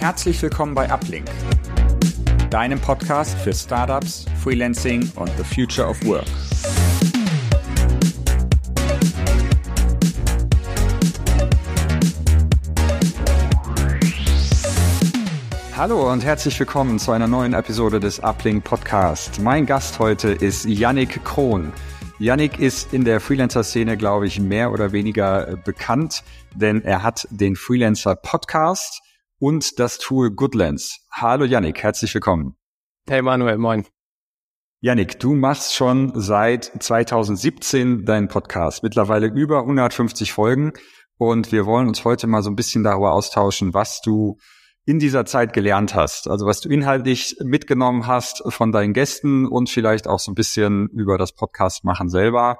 Herzlich willkommen bei Uplink, deinem Podcast für Startups, Freelancing und the Future of Work. Hallo und herzlich willkommen zu einer neuen Episode des Uplink Podcast. Mein Gast heute ist Yannick Krohn. Yannick ist in der Freelancer-Szene, glaube ich, mehr oder weniger bekannt, denn er hat den Freelancer Podcast und das Tool Goodlands. Hallo Yannick, herzlich willkommen. Hey Manuel, moin. Yannick, du machst schon seit 2017 deinen Podcast, mittlerweile über 150 Folgen und wir wollen uns heute mal so ein bisschen darüber austauschen, was du in dieser Zeit gelernt hast, also was du inhaltlich mitgenommen hast von deinen Gästen und vielleicht auch so ein bisschen über das Podcast machen selber.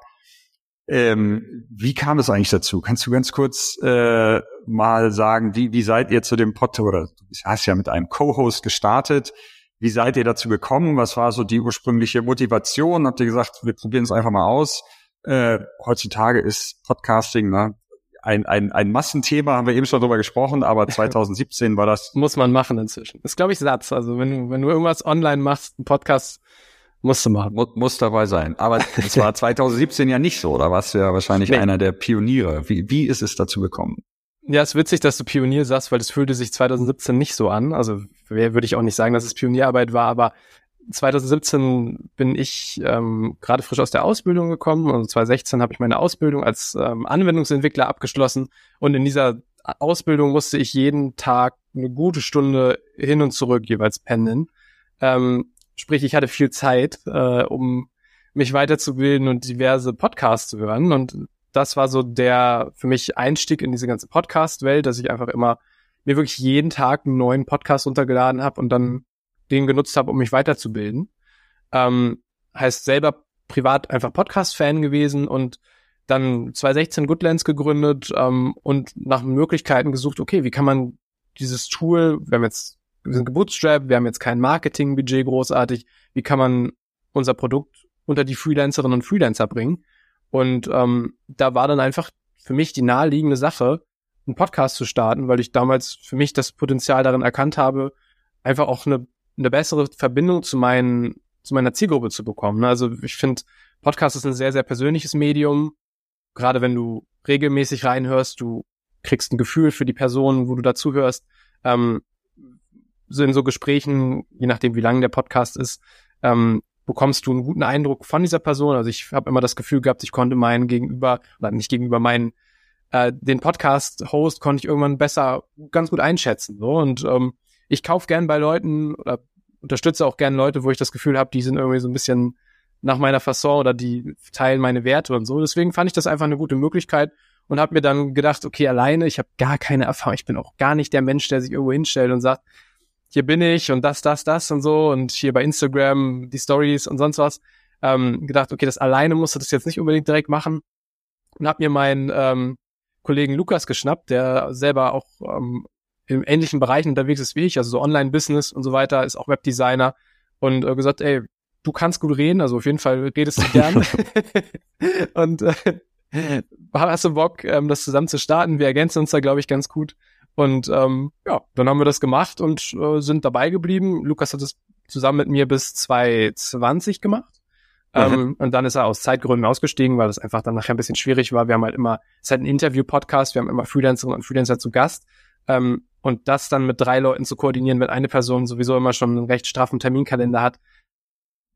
Ähm, wie kam es eigentlich dazu? Kannst du ganz kurz äh, mal sagen, wie, wie seid ihr zu dem Pod oder du hast ja mit einem Co-Host gestartet. Wie seid ihr dazu gekommen? Was war so die ursprüngliche Motivation? Habt ihr gesagt, wir probieren es einfach mal aus? Äh, heutzutage ist Podcasting ne, ein, ein, ein Massenthema, haben wir eben schon drüber gesprochen, aber 2017 war das. Muss man machen inzwischen. ist, glaube ich, Satz. Also wenn du, wenn du irgendwas online machst, ein Podcast Musst du machen. Muss, muss dabei sein. Aber es war 2017 ja nicht so. Da warst du ja wahrscheinlich nee. einer der Pioniere. Wie, wie ist es dazu gekommen? Ja, es ist witzig, dass du Pionier sagst, weil es fühlte sich 2017 nicht so an. Also würde ich auch nicht sagen, dass es Pionierarbeit war, aber 2017 bin ich ähm, gerade frisch aus der Ausbildung gekommen. Also 2016 habe ich meine Ausbildung als ähm, Anwendungsentwickler abgeschlossen. Und in dieser Ausbildung musste ich jeden Tag eine gute Stunde hin und zurück jeweils pendeln. Ähm, Sprich, ich hatte viel Zeit, äh, um mich weiterzubilden und diverse Podcasts zu hören. Und das war so der für mich Einstieg in diese ganze Podcast-Welt, dass ich einfach immer mir wirklich jeden Tag einen neuen Podcast runtergeladen habe und dann den genutzt habe, um mich weiterzubilden. Ähm, heißt selber privat einfach Podcast-Fan gewesen und dann 2016 Goodlands gegründet ähm, und nach Möglichkeiten gesucht, okay, wie kann man dieses Tool, wir haben jetzt sind gebootstrapped, wir haben jetzt kein Marketingbudget großartig. Wie kann man unser Produkt unter die Freelancerinnen und Freelancer bringen? Und ähm, da war dann einfach für mich die naheliegende Sache, einen Podcast zu starten, weil ich damals für mich das Potenzial darin erkannt habe, einfach auch eine, eine bessere Verbindung zu meinen zu meiner Zielgruppe zu bekommen. Also ich finde, Podcast ist ein sehr, sehr persönliches Medium. Gerade wenn du regelmäßig reinhörst, du kriegst ein Gefühl für die Person, wo du dazuhörst. Ähm, so in so Gesprächen, je nachdem wie lang der Podcast ist, ähm, bekommst du einen guten Eindruck von dieser Person. Also ich habe immer das Gefühl gehabt, ich konnte meinen Gegenüber, oder nicht gegenüber meinen, äh, den Podcast-Host konnte ich irgendwann besser ganz gut einschätzen. So und ähm, ich kaufe gern bei Leuten oder unterstütze auch gern Leute, wo ich das Gefühl habe, die sind irgendwie so ein bisschen nach meiner Fasson oder die teilen meine Werte und so. Deswegen fand ich das einfach eine gute Möglichkeit und habe mir dann gedacht, okay, alleine, ich habe gar keine Erfahrung, ich bin auch gar nicht der Mensch, der sich irgendwo hinstellt und sagt, hier bin ich und das, das, das und so und hier bei Instagram die Stories und sonst was. Ähm, gedacht, okay, das alleine musst du das jetzt nicht unbedingt direkt machen. Und hab mir meinen ähm, Kollegen Lukas geschnappt, der selber auch ähm, im ähnlichen Bereich unterwegs ist wie ich, also so Online-Business und so weiter, ist auch Webdesigner und äh, gesagt, ey, du kannst gut reden, also auf jeden Fall redest du gern. und äh, hast du Bock, ähm, das zusammen zu starten? Wir ergänzen uns da, glaube ich, ganz gut. Und ähm, ja, dann haben wir das gemacht und äh, sind dabei geblieben. Lukas hat es zusammen mit mir bis 2020 gemacht. Mhm. Ähm, und dann ist er aus Zeitgründen ausgestiegen, weil das einfach dann nachher ein bisschen schwierig war. Wir haben halt immer, es ist halt ein Interview-Podcast, wir haben immer Freelancerinnen und Freelancer zu Gast. Ähm, und das dann mit drei Leuten zu koordinieren, wenn eine Person sowieso immer schon einen recht straffen Terminkalender hat,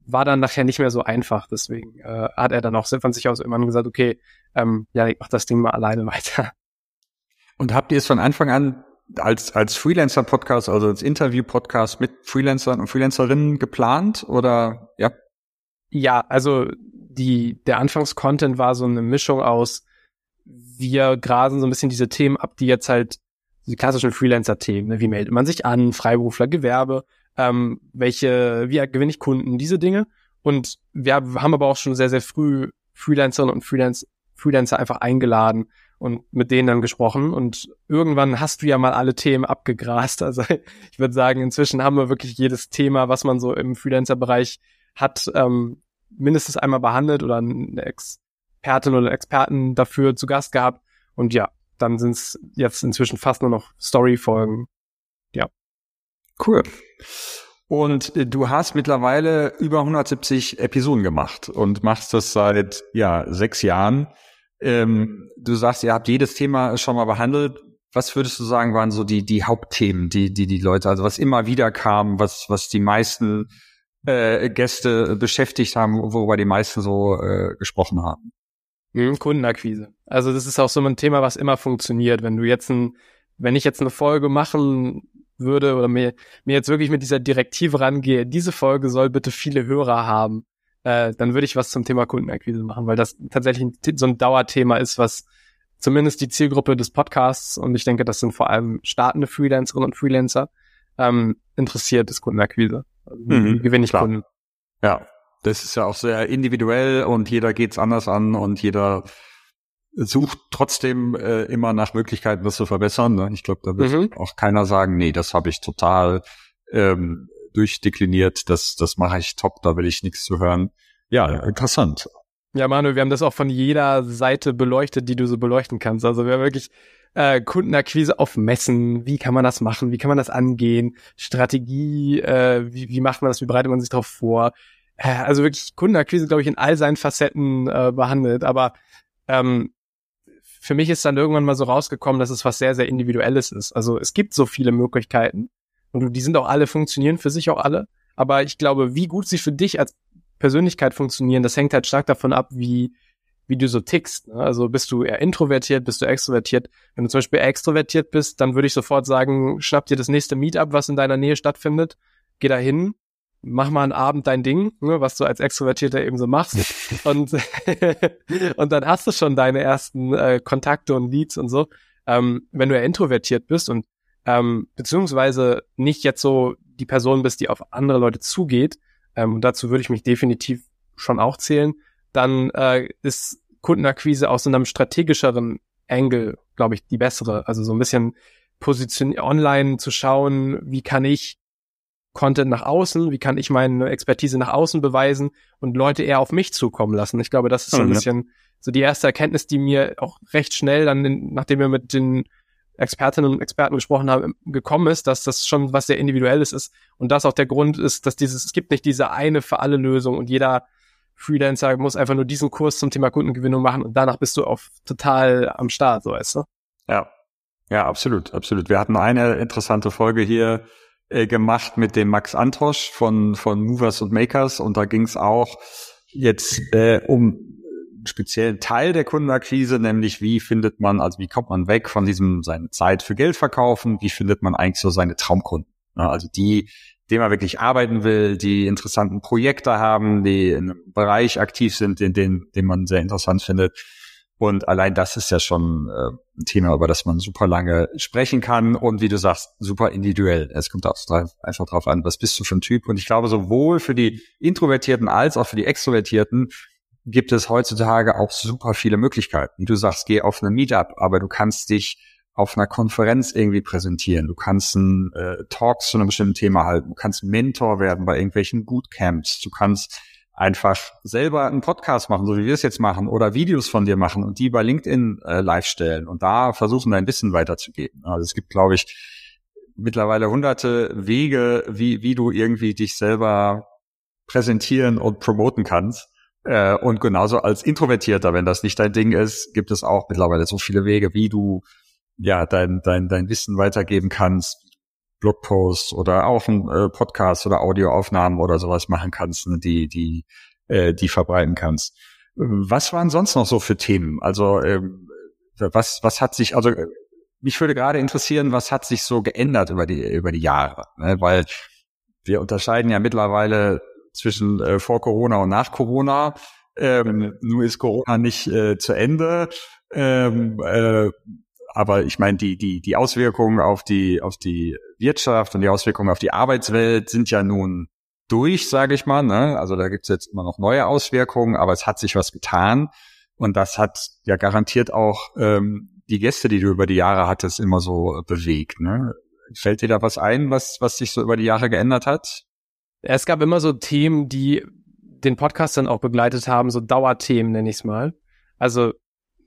war dann nachher nicht mehr so einfach. Deswegen äh, hat er dann auch von sich aus irgendwann gesagt, okay, ähm, ja, ich mach das Ding mal alleine weiter. Und habt ihr es von Anfang an als, als Freelancer-Podcast, also als Interview-Podcast mit Freelancern und Freelancerinnen geplant oder ja? Ja, also die, der Anfangs-Content war so eine Mischung aus, wir grasen so ein bisschen diese Themen ab, die jetzt halt die klassischen Freelancer-Themen, ne? wie meldet man sich an, Freiberufler, Gewerbe, ähm, welche, wie gewinne ich Kunden, diese Dinge. Und wir haben aber auch schon sehr, sehr früh Freelancerinnen und Freelance, Freelancer einfach eingeladen, und mit denen dann gesprochen. Und irgendwann hast du ja mal alle Themen abgegrast. Also ich würde sagen, inzwischen haben wir wirklich jedes Thema, was man so im Freelancer-Bereich hat, ähm, mindestens einmal behandelt oder eine Expertin oder Experten dafür zu Gast gehabt. Und ja, dann sind es jetzt inzwischen fast nur noch Story-Folgen. Ja. Cool. Und äh, du hast mittlerweile über 170 Episoden gemacht und machst das seit ja sechs Jahren. Ähm, du sagst, ihr habt jedes Thema schon mal behandelt. Was würdest du sagen, waren so die die Hauptthemen, die die die Leute, also was immer wieder kam, was was die meisten äh, Gäste beschäftigt haben, worüber die meisten so äh, gesprochen haben? Mhm, Kundenakquise. Also das ist auch so ein Thema, was immer funktioniert. Wenn du jetzt ein, wenn ich jetzt eine Folge machen würde oder mir, mir jetzt wirklich mit dieser Direktive rangehe, diese Folge soll bitte viele Hörer haben, äh, dann würde ich was zum Thema Kundenakquise machen, weil das tatsächlich so ein Dauerthema ist, was zumindest die Zielgruppe des Podcasts und ich denke, das sind vor allem startende Freelancerinnen und Freelancer ähm, interessiert, ist Kundenakquise. Also, mhm, gewinne ich klar. Kunden. Ja, das ist ja auch sehr individuell und jeder geht's anders an und jeder sucht trotzdem äh, immer nach Möglichkeiten, das zu verbessern. Ne? Ich glaube, da wird mhm. auch keiner sagen, nee, das habe ich total ähm, durchdekliniert, das, das mache ich top, da will ich nichts zu hören. Ja, interessant. Ja, Manu, wir haben das auch von jeder Seite beleuchtet, die du so beleuchten kannst. Also wir haben wirklich äh, Kundenakquise auf Messen, wie kann man das machen, wie kann man das angehen, Strategie, äh, wie, wie macht man das, wie bereitet man sich darauf vor. Äh, also wirklich Kundenakquise, glaube ich, in all seinen Facetten äh, behandelt. Aber ähm, für mich ist dann irgendwann mal so rausgekommen, dass es was sehr, sehr Individuelles ist. Also es gibt so viele Möglichkeiten und die sind auch alle, funktionieren für sich auch alle. Aber ich glaube, wie gut sie für dich als Persönlichkeit funktionieren, das hängt halt stark davon ab, wie, wie du so tickst. Ne? Also bist du eher introvertiert, bist du extrovertiert? Wenn du zum Beispiel extrovertiert bist, dann würde ich sofort sagen, schnapp dir das nächste Meetup, was in deiner Nähe stattfindet, geh da hin, mach mal einen Abend dein Ding, ne, was du als Extrovertierter eben so machst. und, und dann hast du schon deine ersten äh, Kontakte und Leads und so. Ähm, wenn du ja introvertiert bist und ähm, beziehungsweise nicht jetzt so die Person bist, die auf andere Leute zugeht, ähm, und dazu würde ich mich definitiv schon auch zählen, dann äh, ist Kundenakquise aus so einem strategischeren Angle, glaube ich, die bessere. Also so ein bisschen position online zu schauen, wie kann ich Content nach außen, wie kann ich meine Expertise nach außen beweisen und Leute eher auf mich zukommen lassen. Ich glaube, das ist so ein mhm. bisschen so die erste Erkenntnis, die mir auch recht schnell dann, in, nachdem wir mit den Expertinnen und Experten gesprochen haben, gekommen ist, dass das schon was sehr Individuelles ist und das auch der Grund ist, dass dieses, es gibt nicht diese eine für alle Lösung und jeder Freelancer muss einfach nur diesen Kurs zum Thema Kundengewinnung machen und danach bist du auf total am Start, so weißt du? Ja. Ja, absolut, absolut. Wir hatten eine interessante Folge hier äh, gemacht mit dem Max Antosch von, von Movers und Makers und da ging es auch jetzt äh, um speziellen Teil der Kundenakquise, nämlich wie findet man, also wie kommt man weg von diesem seine Zeit für Geld verkaufen, wie findet man eigentlich so seine Traumkunden. Also die, dem man wirklich arbeiten will, die interessanten Projekte haben, die in einem Bereich aktiv sind, den, den, den man sehr interessant findet. Und allein das ist ja schon äh, ein Thema, über das man super lange sprechen kann und wie du sagst, super individuell. Es kommt auch einfach drauf an, was bist du für ein Typ. Und ich glaube, sowohl für die Introvertierten als auch für die Extrovertierten gibt es heutzutage auch super viele Möglichkeiten. Du sagst, geh auf eine Meetup, aber du kannst dich auf einer Konferenz irgendwie präsentieren. Du kannst einen äh, Talks zu einem bestimmten Thema halten. Du kannst Mentor werden bei irgendwelchen Bootcamps. Du kannst einfach selber einen Podcast machen, so wie wir es jetzt machen, oder Videos von dir machen und die bei LinkedIn äh, live stellen und da versuchen, dein Wissen weiterzugeben. Also es gibt, glaube ich, mittlerweile hunderte Wege, wie, wie du irgendwie dich selber präsentieren und promoten kannst. Äh, und genauso als Introvertierter, wenn das nicht dein Ding ist, gibt es auch mittlerweile so viele Wege, wie du ja dein, dein, dein Wissen weitergeben kannst, Blogposts oder auch ein äh, Podcast oder Audioaufnahmen oder sowas machen kannst, ne, die, die, äh, die verbreiten kannst. Was waren sonst noch so für Themen? Also ähm, was, was hat sich, also mich würde gerade interessieren, was hat sich so geändert über die, über die Jahre? Ne? Weil wir unterscheiden ja mittlerweile zwischen äh, vor Corona und nach Corona. Ähm, nur ist Corona nicht äh, zu Ende. Ähm, äh, aber ich meine, die, die, die Auswirkungen auf die, auf die Wirtschaft und die Auswirkungen auf die Arbeitswelt sind ja nun durch, sage ich mal. Ne? Also da gibt's jetzt immer noch neue Auswirkungen, aber es hat sich was getan. Und das hat ja garantiert auch ähm, die Gäste, die du über die Jahre hattest, immer so bewegt. Ne? Fällt dir da was ein, was, was sich so über die Jahre geändert hat? Es gab immer so Themen, die den Podcast dann auch begleitet haben, so Dauerthemen nenne ich es mal. Also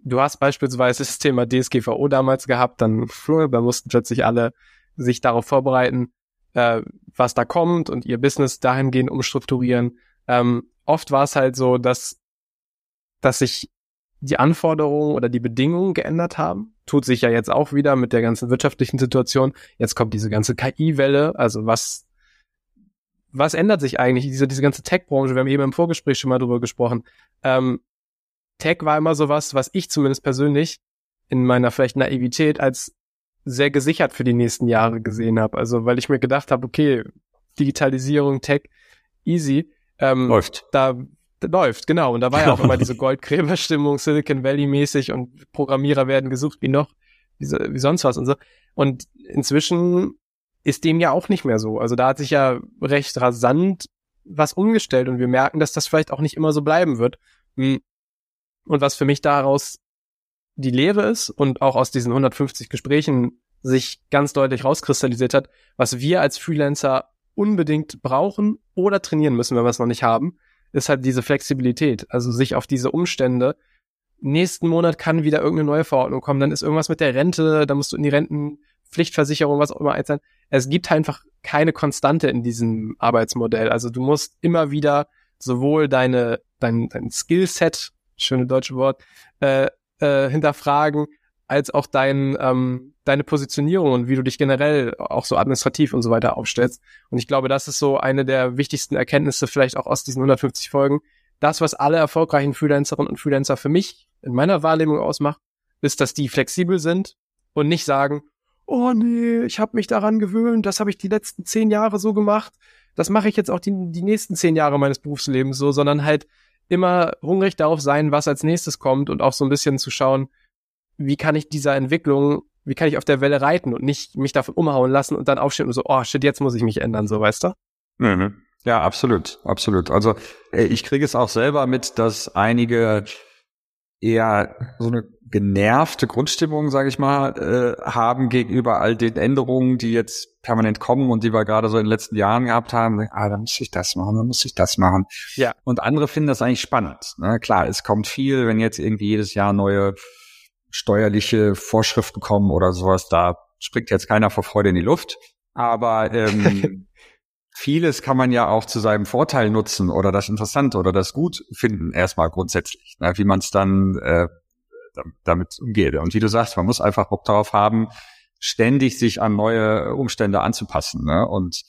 du hast beispielsweise das Thema DSGVO damals gehabt, dann da mussten plötzlich alle sich darauf vorbereiten. äh, was da kommt und ihr Business dahingehend umstrukturieren. Ähm, oft war es halt so, dass, dass sich die Anforderungen oder die Bedingungen geändert haben. Tut sich ja jetzt auch wieder mit der ganzen wirtschaftlichen Situation. Jetzt kommt diese ganze KI-Welle. Also was, was ändert sich eigentlich? Diese, diese ganze Tech-Branche, wir haben eben im Vorgespräch schon mal drüber gesprochen. Ähm, Tech war immer sowas, was ich zumindest persönlich in meiner vielleicht Naivität als sehr gesichert für die nächsten Jahre gesehen habe. Also weil ich mir gedacht habe, okay, Digitalisierung, Tech, easy. Ähm, läuft. Da, da läuft, genau. Und da war ja auch immer diese Goldgräberstimmung, Silicon Valley mäßig und Programmierer werden gesucht wie noch, wie, wie sonst was und so. Und inzwischen ist dem ja auch nicht mehr so. Also da hat sich ja recht rasant was umgestellt und wir merken, dass das vielleicht auch nicht immer so bleiben wird. Hm. Und was für mich daraus die Lehre ist und auch aus diesen 150 Gesprächen sich ganz deutlich rauskristallisiert hat, was wir als Freelancer unbedingt brauchen oder trainieren müssen, wenn wir es noch nicht haben, ist halt diese Flexibilität. Also sich auf diese Umstände. Nächsten Monat kann wieder irgendeine neue Verordnung kommen, dann ist irgendwas mit der Rente, dann musst du in die Rentenpflichtversicherung, was auch immer sein. Es gibt einfach keine Konstante in diesem Arbeitsmodell. Also du musst immer wieder sowohl deine, dein, dein Skillset, schöne deutsche Wort, äh, äh, hinterfragen, als auch dein, ähm, deine Positionierung und wie du dich generell auch so administrativ und so weiter aufstellst. Und ich glaube, das ist so eine der wichtigsten Erkenntnisse vielleicht auch aus diesen 150 Folgen. Das, was alle erfolgreichen Freelancerinnen und Freelancer für mich in meiner Wahrnehmung ausmacht, ist, dass die flexibel sind und nicht sagen, oh nee, ich habe mich daran gewöhnt, das habe ich die letzten zehn Jahre so gemacht, das mache ich jetzt auch die, die nächsten zehn Jahre meines Berufslebens so, sondern halt immer hungrig darauf sein, was als nächstes kommt und auch so ein bisschen zu schauen, wie kann ich dieser Entwicklung, wie kann ich auf der Welle reiten und nicht mich davon umhauen lassen und dann aufstehen und so, oh shit, jetzt muss ich mich ändern, so weißt du? Mhm. Ja, absolut, absolut. Also äh, ich kriege es auch selber mit, dass einige eher so eine genervte Grundstimmung, sage ich mal, äh, haben gegenüber all den Änderungen, die jetzt permanent kommen und die wir gerade so in den letzten Jahren gehabt haben. Ah, dann muss ich das machen, dann muss ich das machen. Ja. Und andere finden das eigentlich spannend. Ne? Klar, es kommt viel, wenn jetzt irgendwie jedes Jahr neue steuerliche Vorschriften kommen oder sowas, da springt jetzt keiner vor Freude in die Luft. Aber ähm, vieles kann man ja auch zu seinem Vorteil nutzen oder das Interessante oder das gut finden, erstmal grundsätzlich, ne? wie man es dann äh, damit umgeht. Und wie du sagst, man muss einfach Bock darauf haben, ständig sich an neue Umstände anzupassen. Ne? Und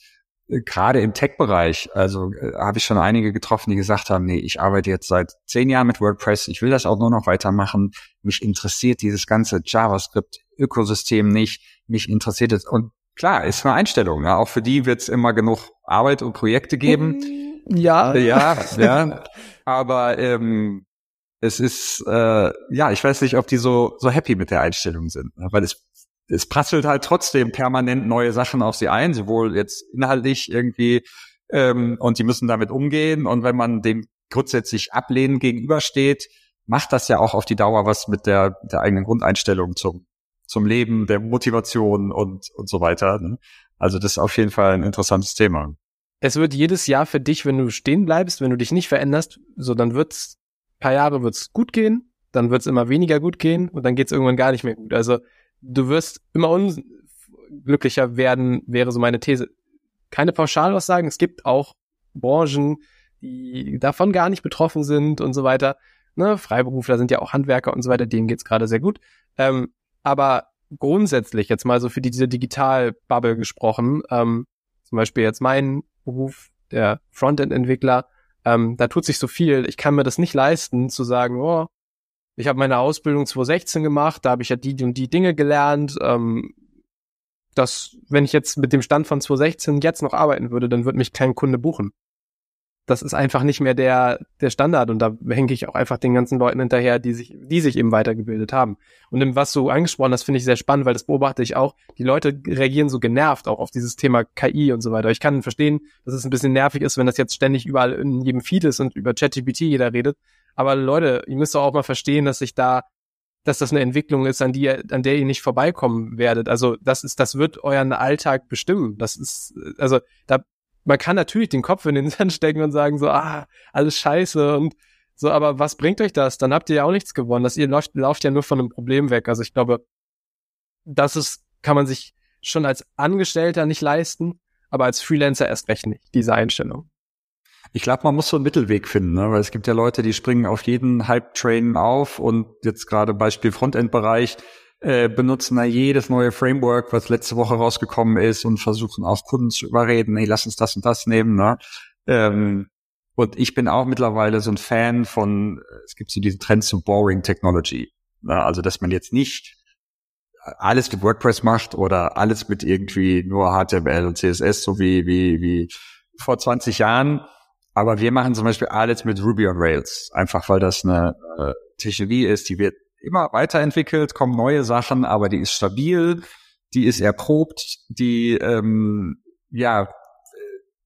äh, gerade im Tech-Bereich, also äh, habe ich schon einige getroffen, die gesagt haben, nee, ich arbeite jetzt seit zehn Jahren mit WordPress, ich will das auch nur noch weitermachen. Mich interessiert dieses ganze JavaScript-Ökosystem nicht. Mich interessiert es. Und klar, ist eine Einstellung. Ne? Auch für die wird es immer genug Arbeit und Projekte geben. Ja. Ja, ja. Aber ähm, es ist, äh, ja, ich weiß nicht, ob die so, so happy mit der Einstellung sind, ne? weil es, es prasselt halt trotzdem permanent neue Sachen auf sie ein, sowohl jetzt inhaltlich irgendwie, ähm, und die müssen damit umgehen. Und wenn man dem grundsätzlich ablehnen gegenübersteht, macht das ja auch auf die Dauer was mit der, der eigenen Grundeinstellung zum, zum Leben, der Motivation und, und so weiter. Ne? Also das ist auf jeden Fall ein interessantes Thema. Es wird jedes Jahr für dich, wenn du stehen bleibst, wenn du dich nicht veränderst, so dann wird's paar Jahre wird's gut gehen, dann wird's immer weniger gut gehen und dann geht's irgendwann gar nicht mehr gut. Also du wirst immer unglücklicher werden, wäre so meine These. Keine Pauschalaussagen. Es gibt auch Branchen, die davon gar nicht betroffen sind und so weiter. Ne, Freiberufler sind ja auch Handwerker und so weiter, denen geht's gerade sehr gut. Ähm, aber grundsätzlich jetzt mal so für diese Digital-Bubble gesprochen, ähm, zum Beispiel jetzt mein Beruf, der Frontend-Entwickler, ähm, da tut sich so viel. Ich kann mir das nicht leisten, zu sagen, oh, ich habe meine Ausbildung 2016 gemacht, da habe ich ja die und die Dinge gelernt. Ähm, dass, wenn ich jetzt mit dem Stand von 2016 jetzt noch arbeiten würde, dann würde mich kein Kunde buchen das ist einfach nicht mehr der, der Standard und da hänge ich auch einfach den ganzen Leuten hinterher, die sich, die sich eben weitergebildet haben. Und was du angesprochen hast, finde ich sehr spannend, weil das beobachte ich auch. Die Leute reagieren so genervt auch auf dieses Thema KI und so weiter. Ich kann verstehen, dass es ein bisschen nervig ist, wenn das jetzt ständig überall in jedem Feed ist und über ChatGPT jeder redet. Aber Leute, ihr müsst doch auch mal verstehen, dass sich da dass das eine Entwicklung ist, an die, an der ihr nicht vorbeikommen werdet. Also das ist, das wird euren Alltag bestimmen. Das ist, also da man kann natürlich den Kopf in den Sand stecken und sagen so, ah, alles scheiße und so, aber was bringt euch das? Dann habt ihr ja auch nichts gewonnen. Das ihr lauft, lauft ja nur von einem Problem weg. Also ich glaube, das ist, kann man sich schon als Angestellter nicht leisten. aber als Freelancer erst recht nicht, diese Einstellung. Ich glaube, man muss so einen Mittelweg finden, ne? weil es gibt ja Leute, die springen auf jeden Hype-Train auf und jetzt gerade Beispiel Frontend-Bereich äh, benutzen da jedes neue Framework, was letzte Woche rausgekommen ist und versuchen auch Kunden zu überreden, hey, lass uns das und das nehmen. Ne? Ähm, und ich bin auch mittlerweile so ein Fan von, es gibt so diesen Trend zu Boring Technology. Ne? Also, dass man jetzt nicht alles mit WordPress macht oder alles mit irgendwie nur HTML und CSS, so wie, wie, wie vor 20 Jahren, aber wir machen zum Beispiel alles mit Ruby on Rails, einfach weil das eine äh, Technologie ist, die wird immer weiterentwickelt, kommen neue Sachen, aber die ist stabil, die ist erprobt, die ähm, ja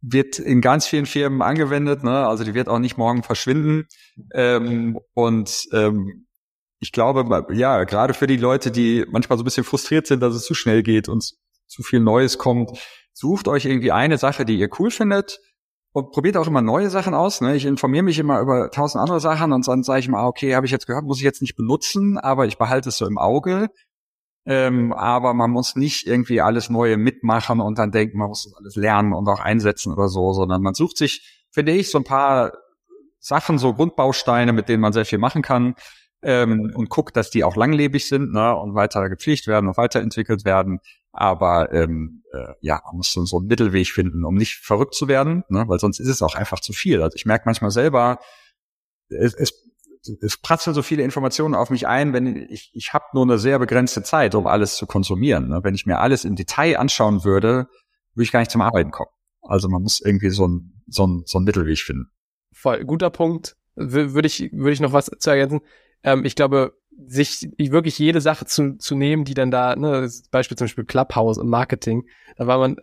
wird in ganz vielen Firmen angewendet, ne? also die wird auch nicht morgen verschwinden. Ähm, und ähm, ich glaube, ja, gerade für die Leute, die manchmal so ein bisschen frustriert sind, dass es zu schnell geht und zu viel Neues kommt, sucht euch irgendwie eine Sache, die ihr cool findet, und probiert auch immer neue Sachen aus. Ne? Ich informiere mich immer über tausend andere Sachen und dann sage ich mal, okay, habe ich jetzt gehört, muss ich jetzt nicht benutzen, aber ich behalte es so im Auge. Ähm, aber man muss nicht irgendwie alles Neue mitmachen und dann denken, man muss das alles lernen und auch einsetzen oder so, sondern man sucht sich, finde ich, so ein paar Sachen, so Grundbausteine, mit denen man sehr viel machen kann ähm, und guckt, dass die auch langlebig sind ne, und weiter gepflegt werden und weiterentwickelt werden. Aber ähm, äh, ja, man muss so, einen Mittelweg finden, um nicht verrückt zu werden, ne? weil sonst ist es auch einfach zu viel. Also ich merke manchmal selber, es, es, es prasseln so viele Informationen auf mich ein, wenn ich, ich habe nur eine sehr begrenzte Zeit, um alles zu konsumieren. Ne? Wenn ich mir alles im Detail anschauen würde, würde ich gar nicht zum Arbeiten kommen. Also man muss irgendwie so ein, so ein, so ein Mittelweg finden. Voll, guter Punkt. Würde ich, würde ich noch was zu ergänzen. Ähm, ich glaube, sich wirklich jede Sache zu, zu nehmen, die dann da, ne, Beispiel zum Beispiel Clubhouse und Marketing, da war man,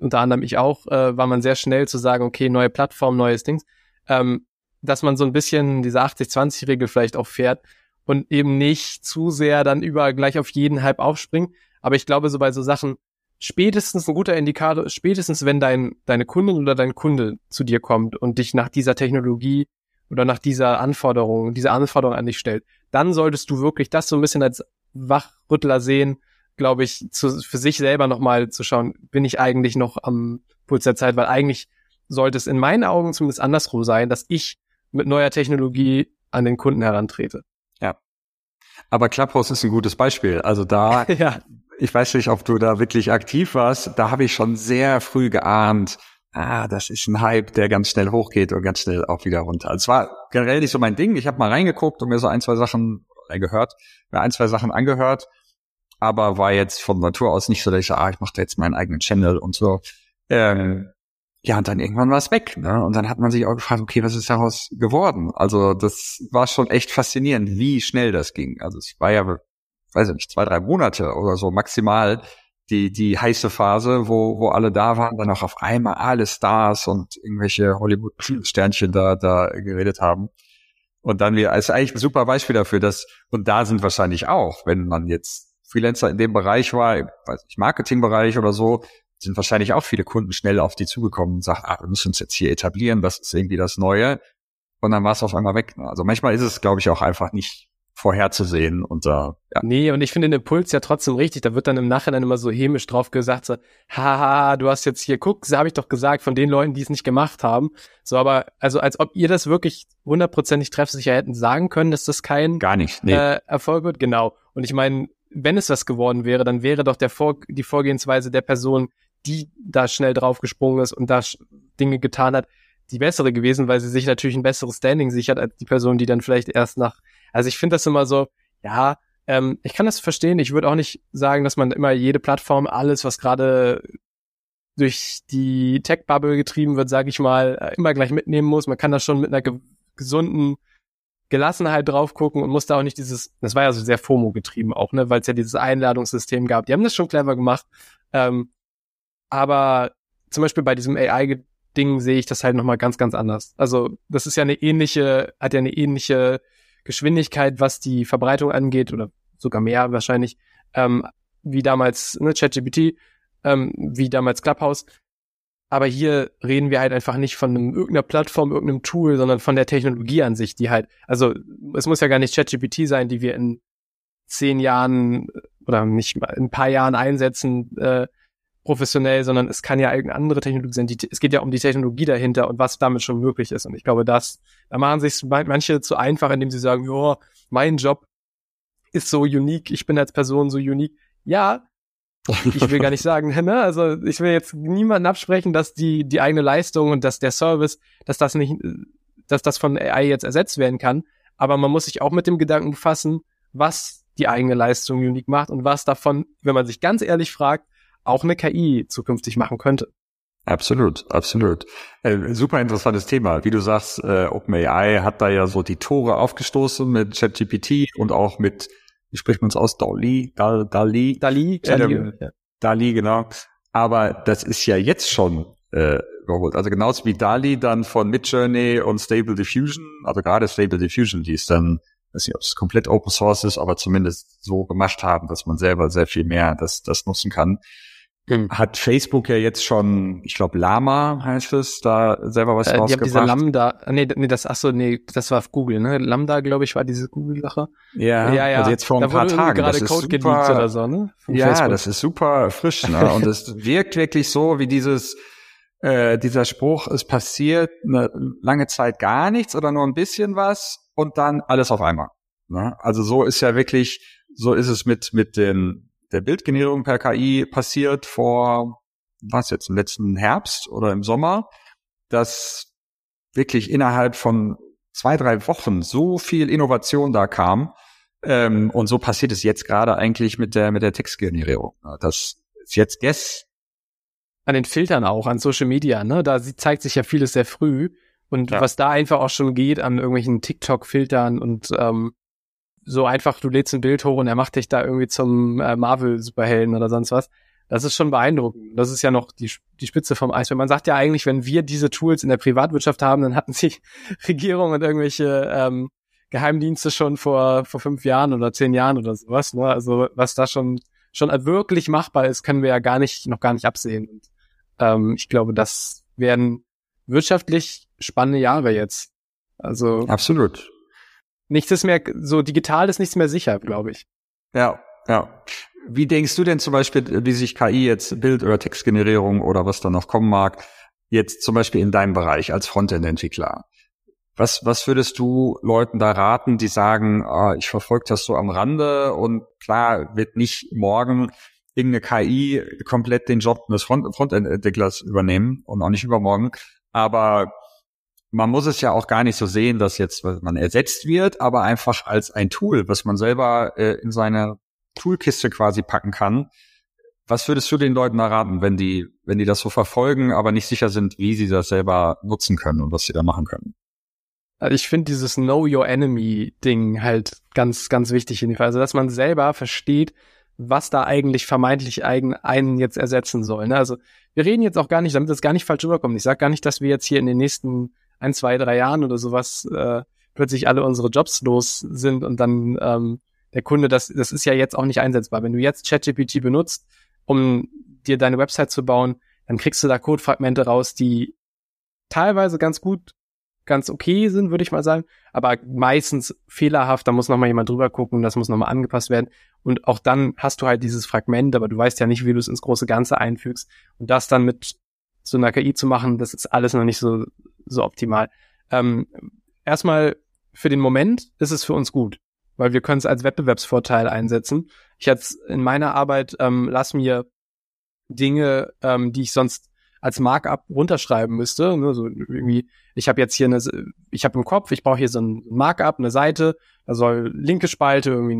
unter anderem ich auch, äh, war man sehr schnell zu sagen, okay, neue Plattform, neues Dings, ähm, dass man so ein bisschen diese 80-20-Regel vielleicht auch fährt und eben nicht zu sehr dann überall gleich auf jeden Hype aufspringt. Aber ich glaube, so bei so Sachen, spätestens ein guter Indikator, spätestens wenn dein, deine Kundin oder dein Kunde zu dir kommt und dich nach dieser Technologie oder nach dieser Anforderung, dieser Anforderung an dich stellt, dann solltest du wirklich das so ein bisschen als Wachrüttler sehen, glaube ich, zu, für sich selber nochmal zu schauen, bin ich eigentlich noch am Puls der Zeit, weil eigentlich sollte es in meinen Augen zumindest andersrum sein, dass ich mit neuer Technologie an den Kunden herantrete. Ja. Aber Clubhouse ist ein gutes Beispiel. Also da, ja. ich weiß nicht, ob du da wirklich aktiv warst, da habe ich schon sehr früh geahnt, ah, das ist ein Hype, der ganz schnell hochgeht und ganz schnell auch wieder runter. Also es war generell nicht so mein Ding. Ich habe mal reingeguckt und mir so ein, zwei Sachen gehört, mir ein, zwei Sachen angehört, aber war jetzt von Natur aus nicht so, dass ich sage, ah, ich mache da jetzt meinen eigenen Channel und so. Ähm, ja, und dann irgendwann war es weg. Ne? Und dann hat man sich auch gefragt, okay, was ist daraus geworden? Also das war schon echt faszinierend, wie schnell das ging. Also es war ja, weiß ich nicht, zwei, drei Monate oder so maximal, die, die heiße Phase, wo, wo alle da waren, dann auch auf einmal alle Stars und irgendwelche Hollywood-Sternchen da, da geredet haben. Und dann wir, ist eigentlich ein super Beispiel dafür, dass, und da sind wahrscheinlich auch, wenn man jetzt Freelancer in dem Bereich war, weiß nicht, Marketingbereich oder so, sind wahrscheinlich auch viele Kunden schnell auf die zugekommen und sagen, ah, wir müssen uns jetzt hier etablieren, das ist irgendwie das Neue. Und dann war es auf einmal weg. Also manchmal ist es, glaube ich, auch einfach nicht vorherzusehen und da, äh, ja. Nee, und ich finde den Impuls ja trotzdem richtig. Da wird dann im Nachhinein immer so hämisch drauf gesagt, so, haha, du hast jetzt hier, guck, habe ich doch gesagt, von den Leuten, die es nicht gemacht haben. So, aber, also als ob ihr das wirklich hundertprozentig treffsicher hätten sagen können, dass das kein Gar nicht, nee. äh, Erfolg wird. Genau. Und ich meine, wenn es was geworden wäre, dann wäre doch der Vor die Vorgehensweise der Person, die da schnell draufgesprungen ist und da Dinge getan hat, die bessere gewesen, weil sie sich natürlich ein besseres Standing sichert als die Person, die dann vielleicht erst nach also ich finde das immer so, ja, ähm, ich kann das verstehen. Ich würde auch nicht sagen, dass man immer jede Plattform, alles, was gerade durch die Tech-Bubble getrieben wird, sage ich mal, äh, immer gleich mitnehmen muss. Man kann da schon mit einer ge gesunden Gelassenheit drauf gucken und muss da auch nicht dieses, das war ja so sehr FOMO getrieben auch, ne, weil es ja dieses Einladungssystem gab. Die haben das schon clever gemacht. Ähm, aber zum Beispiel bei diesem AI-Ding sehe ich das halt nochmal ganz, ganz anders. Also das ist ja eine ähnliche, hat ja eine ähnliche Geschwindigkeit, was die Verbreitung angeht, oder sogar mehr wahrscheinlich, ähm, wie damals ne, ChatGPT, ähm, wie damals Clubhouse. Aber hier reden wir halt einfach nicht von einem, irgendeiner Plattform, irgendeinem Tool, sondern von der Technologie an sich, die halt, also es muss ja gar nicht ChatGPT sein, die wir in zehn Jahren oder nicht mal in ein paar Jahren einsetzen, äh, professionell, sondern es kann ja irgendeine andere Technologie sein. Die, es geht ja um die Technologie dahinter und was damit schon möglich ist. Und ich glaube, das, da machen sich manche zu einfach, indem sie sagen, ja, mein Job ist so unique, ich bin als Person so unique. Ja, ich will gar nicht sagen, ne? Also ich will jetzt niemanden absprechen, dass die, die eigene Leistung und dass der Service, dass das nicht, dass das von AI jetzt ersetzt werden kann. Aber man muss sich auch mit dem Gedanken befassen, was die eigene Leistung unique macht und was davon, wenn man sich ganz ehrlich fragt, auch eine KI zukünftig machen könnte. Absolut, absolut. Äh, super interessantes Thema. Wie du sagst, äh, OpenAI hat da ja so die Tore aufgestoßen mit ChatGPT und auch mit, wie spricht man es aus, Dali, Dal, Dali, Dali, Dali, äh, ja. Dali, genau. Aber das ist ja jetzt schon äh, überholt. Also genauso wie Dali dann von Midjourney und Stable Diffusion, also gerade Stable Diffusion, die ist dann, weiß nicht, ob es komplett Open Source ist, aber zumindest so gemacht haben, dass man selber sehr viel mehr das, das nutzen kann. Mhm. Hat Facebook ja jetzt schon, ich glaube Lama heißt es, da selber was äh, rausgebracht. Die haben diese Lambda, nee, nee, das, ach so, nee, das war Google, ne? Lambda, glaube ich, war diese Google-Sache. Ja, ja, ja, also jetzt vor ein da paar Tagen. gerade Code super, oder so, ne? Von ja, Facebook. das ist super frisch, ne? Und es wirkt wirklich so wie dieses, äh, dieser Spruch, es passiert eine lange Zeit gar nichts oder nur ein bisschen was und dann alles auf einmal. Ne? Also so ist ja wirklich, so ist es mit, mit den der Bildgenerierung per KI passiert vor, was jetzt, im letzten Herbst oder im Sommer, dass wirklich innerhalb von zwei, drei Wochen so viel Innovation da kam. Ähm, und so passiert es jetzt gerade eigentlich mit der, mit der Textgenerierung. Das ist jetzt Guess. An den Filtern auch, an Social Media, ne? Da zeigt sich ja vieles sehr früh. Und ja. was da einfach auch schon geht an irgendwelchen TikTok-Filtern und ähm, so einfach, du lädst ein Bild hoch und er macht dich da irgendwie zum äh, Marvel-Superhelden oder sonst was. Das ist schon beeindruckend. Das ist ja noch die, die Spitze vom Eisberg. Man sagt ja eigentlich, wenn wir diese Tools in der Privatwirtschaft haben, dann hatten sich Regierungen und irgendwelche ähm, Geheimdienste schon vor, vor fünf Jahren oder zehn Jahren oder sowas. Ne? Also was da schon, schon wirklich machbar ist, können wir ja gar nicht, noch gar nicht absehen. Und, ähm, ich glaube, das werden wirtschaftlich spannende Jahre jetzt. Also. Absolut nichts ist mehr, so digital ist nichts mehr sicher, glaube ich. Ja, ja. Wie denkst du denn zum Beispiel, wie sich KI jetzt Bild- oder Textgenerierung oder was da noch kommen mag, jetzt zum Beispiel in deinem Bereich als Frontend-Entwickler? Was, was würdest du Leuten da raten, die sagen, ah, ich verfolge das so am Rande und klar wird nicht morgen irgendeine KI komplett den Job des Front Frontend-Entwicklers übernehmen und auch nicht übermorgen. Aber man muss es ja auch gar nicht so sehen, dass jetzt man ersetzt wird, aber einfach als ein Tool, was man selber äh, in seine Toolkiste quasi packen kann. Was würdest du den Leuten da raten, wenn die, wenn die das so verfolgen, aber nicht sicher sind, wie sie das selber nutzen können und was sie da machen können? Also ich finde dieses Know Your Enemy Ding halt ganz, ganz wichtig in dem Fall. Also, dass man selber versteht, was da eigentlich vermeintlich einen jetzt ersetzen soll. Ne? Also, wir reden jetzt auch gar nicht, damit das gar nicht falsch rüberkommt. Ich sage gar nicht, dass wir jetzt hier in den nächsten ein, zwei, drei Jahren oder sowas äh, plötzlich alle unsere Jobs los sind und dann ähm, der Kunde, das, das ist ja jetzt auch nicht einsetzbar. Wenn du jetzt ChatGPT benutzt, um dir deine Website zu bauen, dann kriegst du da Codefragmente raus, die teilweise ganz gut, ganz okay sind, würde ich mal sagen, aber meistens fehlerhaft, da muss nochmal jemand drüber gucken, das muss nochmal angepasst werden. Und auch dann hast du halt dieses Fragment, aber du weißt ja nicht, wie du es ins große Ganze einfügst. Und das dann mit so einer KI zu machen, das ist alles noch nicht so, so optimal. Ähm, erstmal für den Moment ist es für uns gut, weil wir können es als Wettbewerbsvorteil einsetzen. Ich jetzt in meiner Arbeit ähm, lass mir Dinge, ähm, die ich sonst als Markup runterschreiben müsste. Ne, so irgendwie, ich habe jetzt hier eine, ich habe im Kopf, ich brauche hier so ein Markup, eine Seite, da soll linke Spalte irgendwie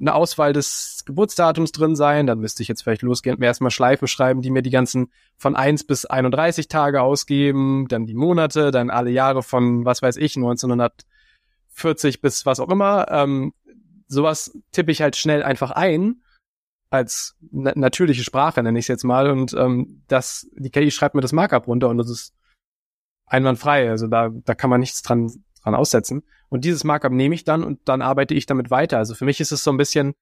eine, Auswahl des Geburtsdatums drin sein. Dann müsste ich jetzt vielleicht losgehen mir erstmal Schleifen schreiben, die mir die ganzen von 1 bis 31 Tage ausgeben, dann die Monate, dann alle Jahre von, was weiß ich, 1940 bis was auch immer. Ähm, sowas tippe ich halt schnell einfach ein als na natürliche Sprache, nenne ich es jetzt mal. Und ähm, das, die KI schreibt mir das Markup runter und das ist einwandfrei. Also da, da kann man nichts dran, dran aussetzen. Und dieses Markup nehme ich dann und dann arbeite ich damit weiter. Also für mich ist es so ein bisschen,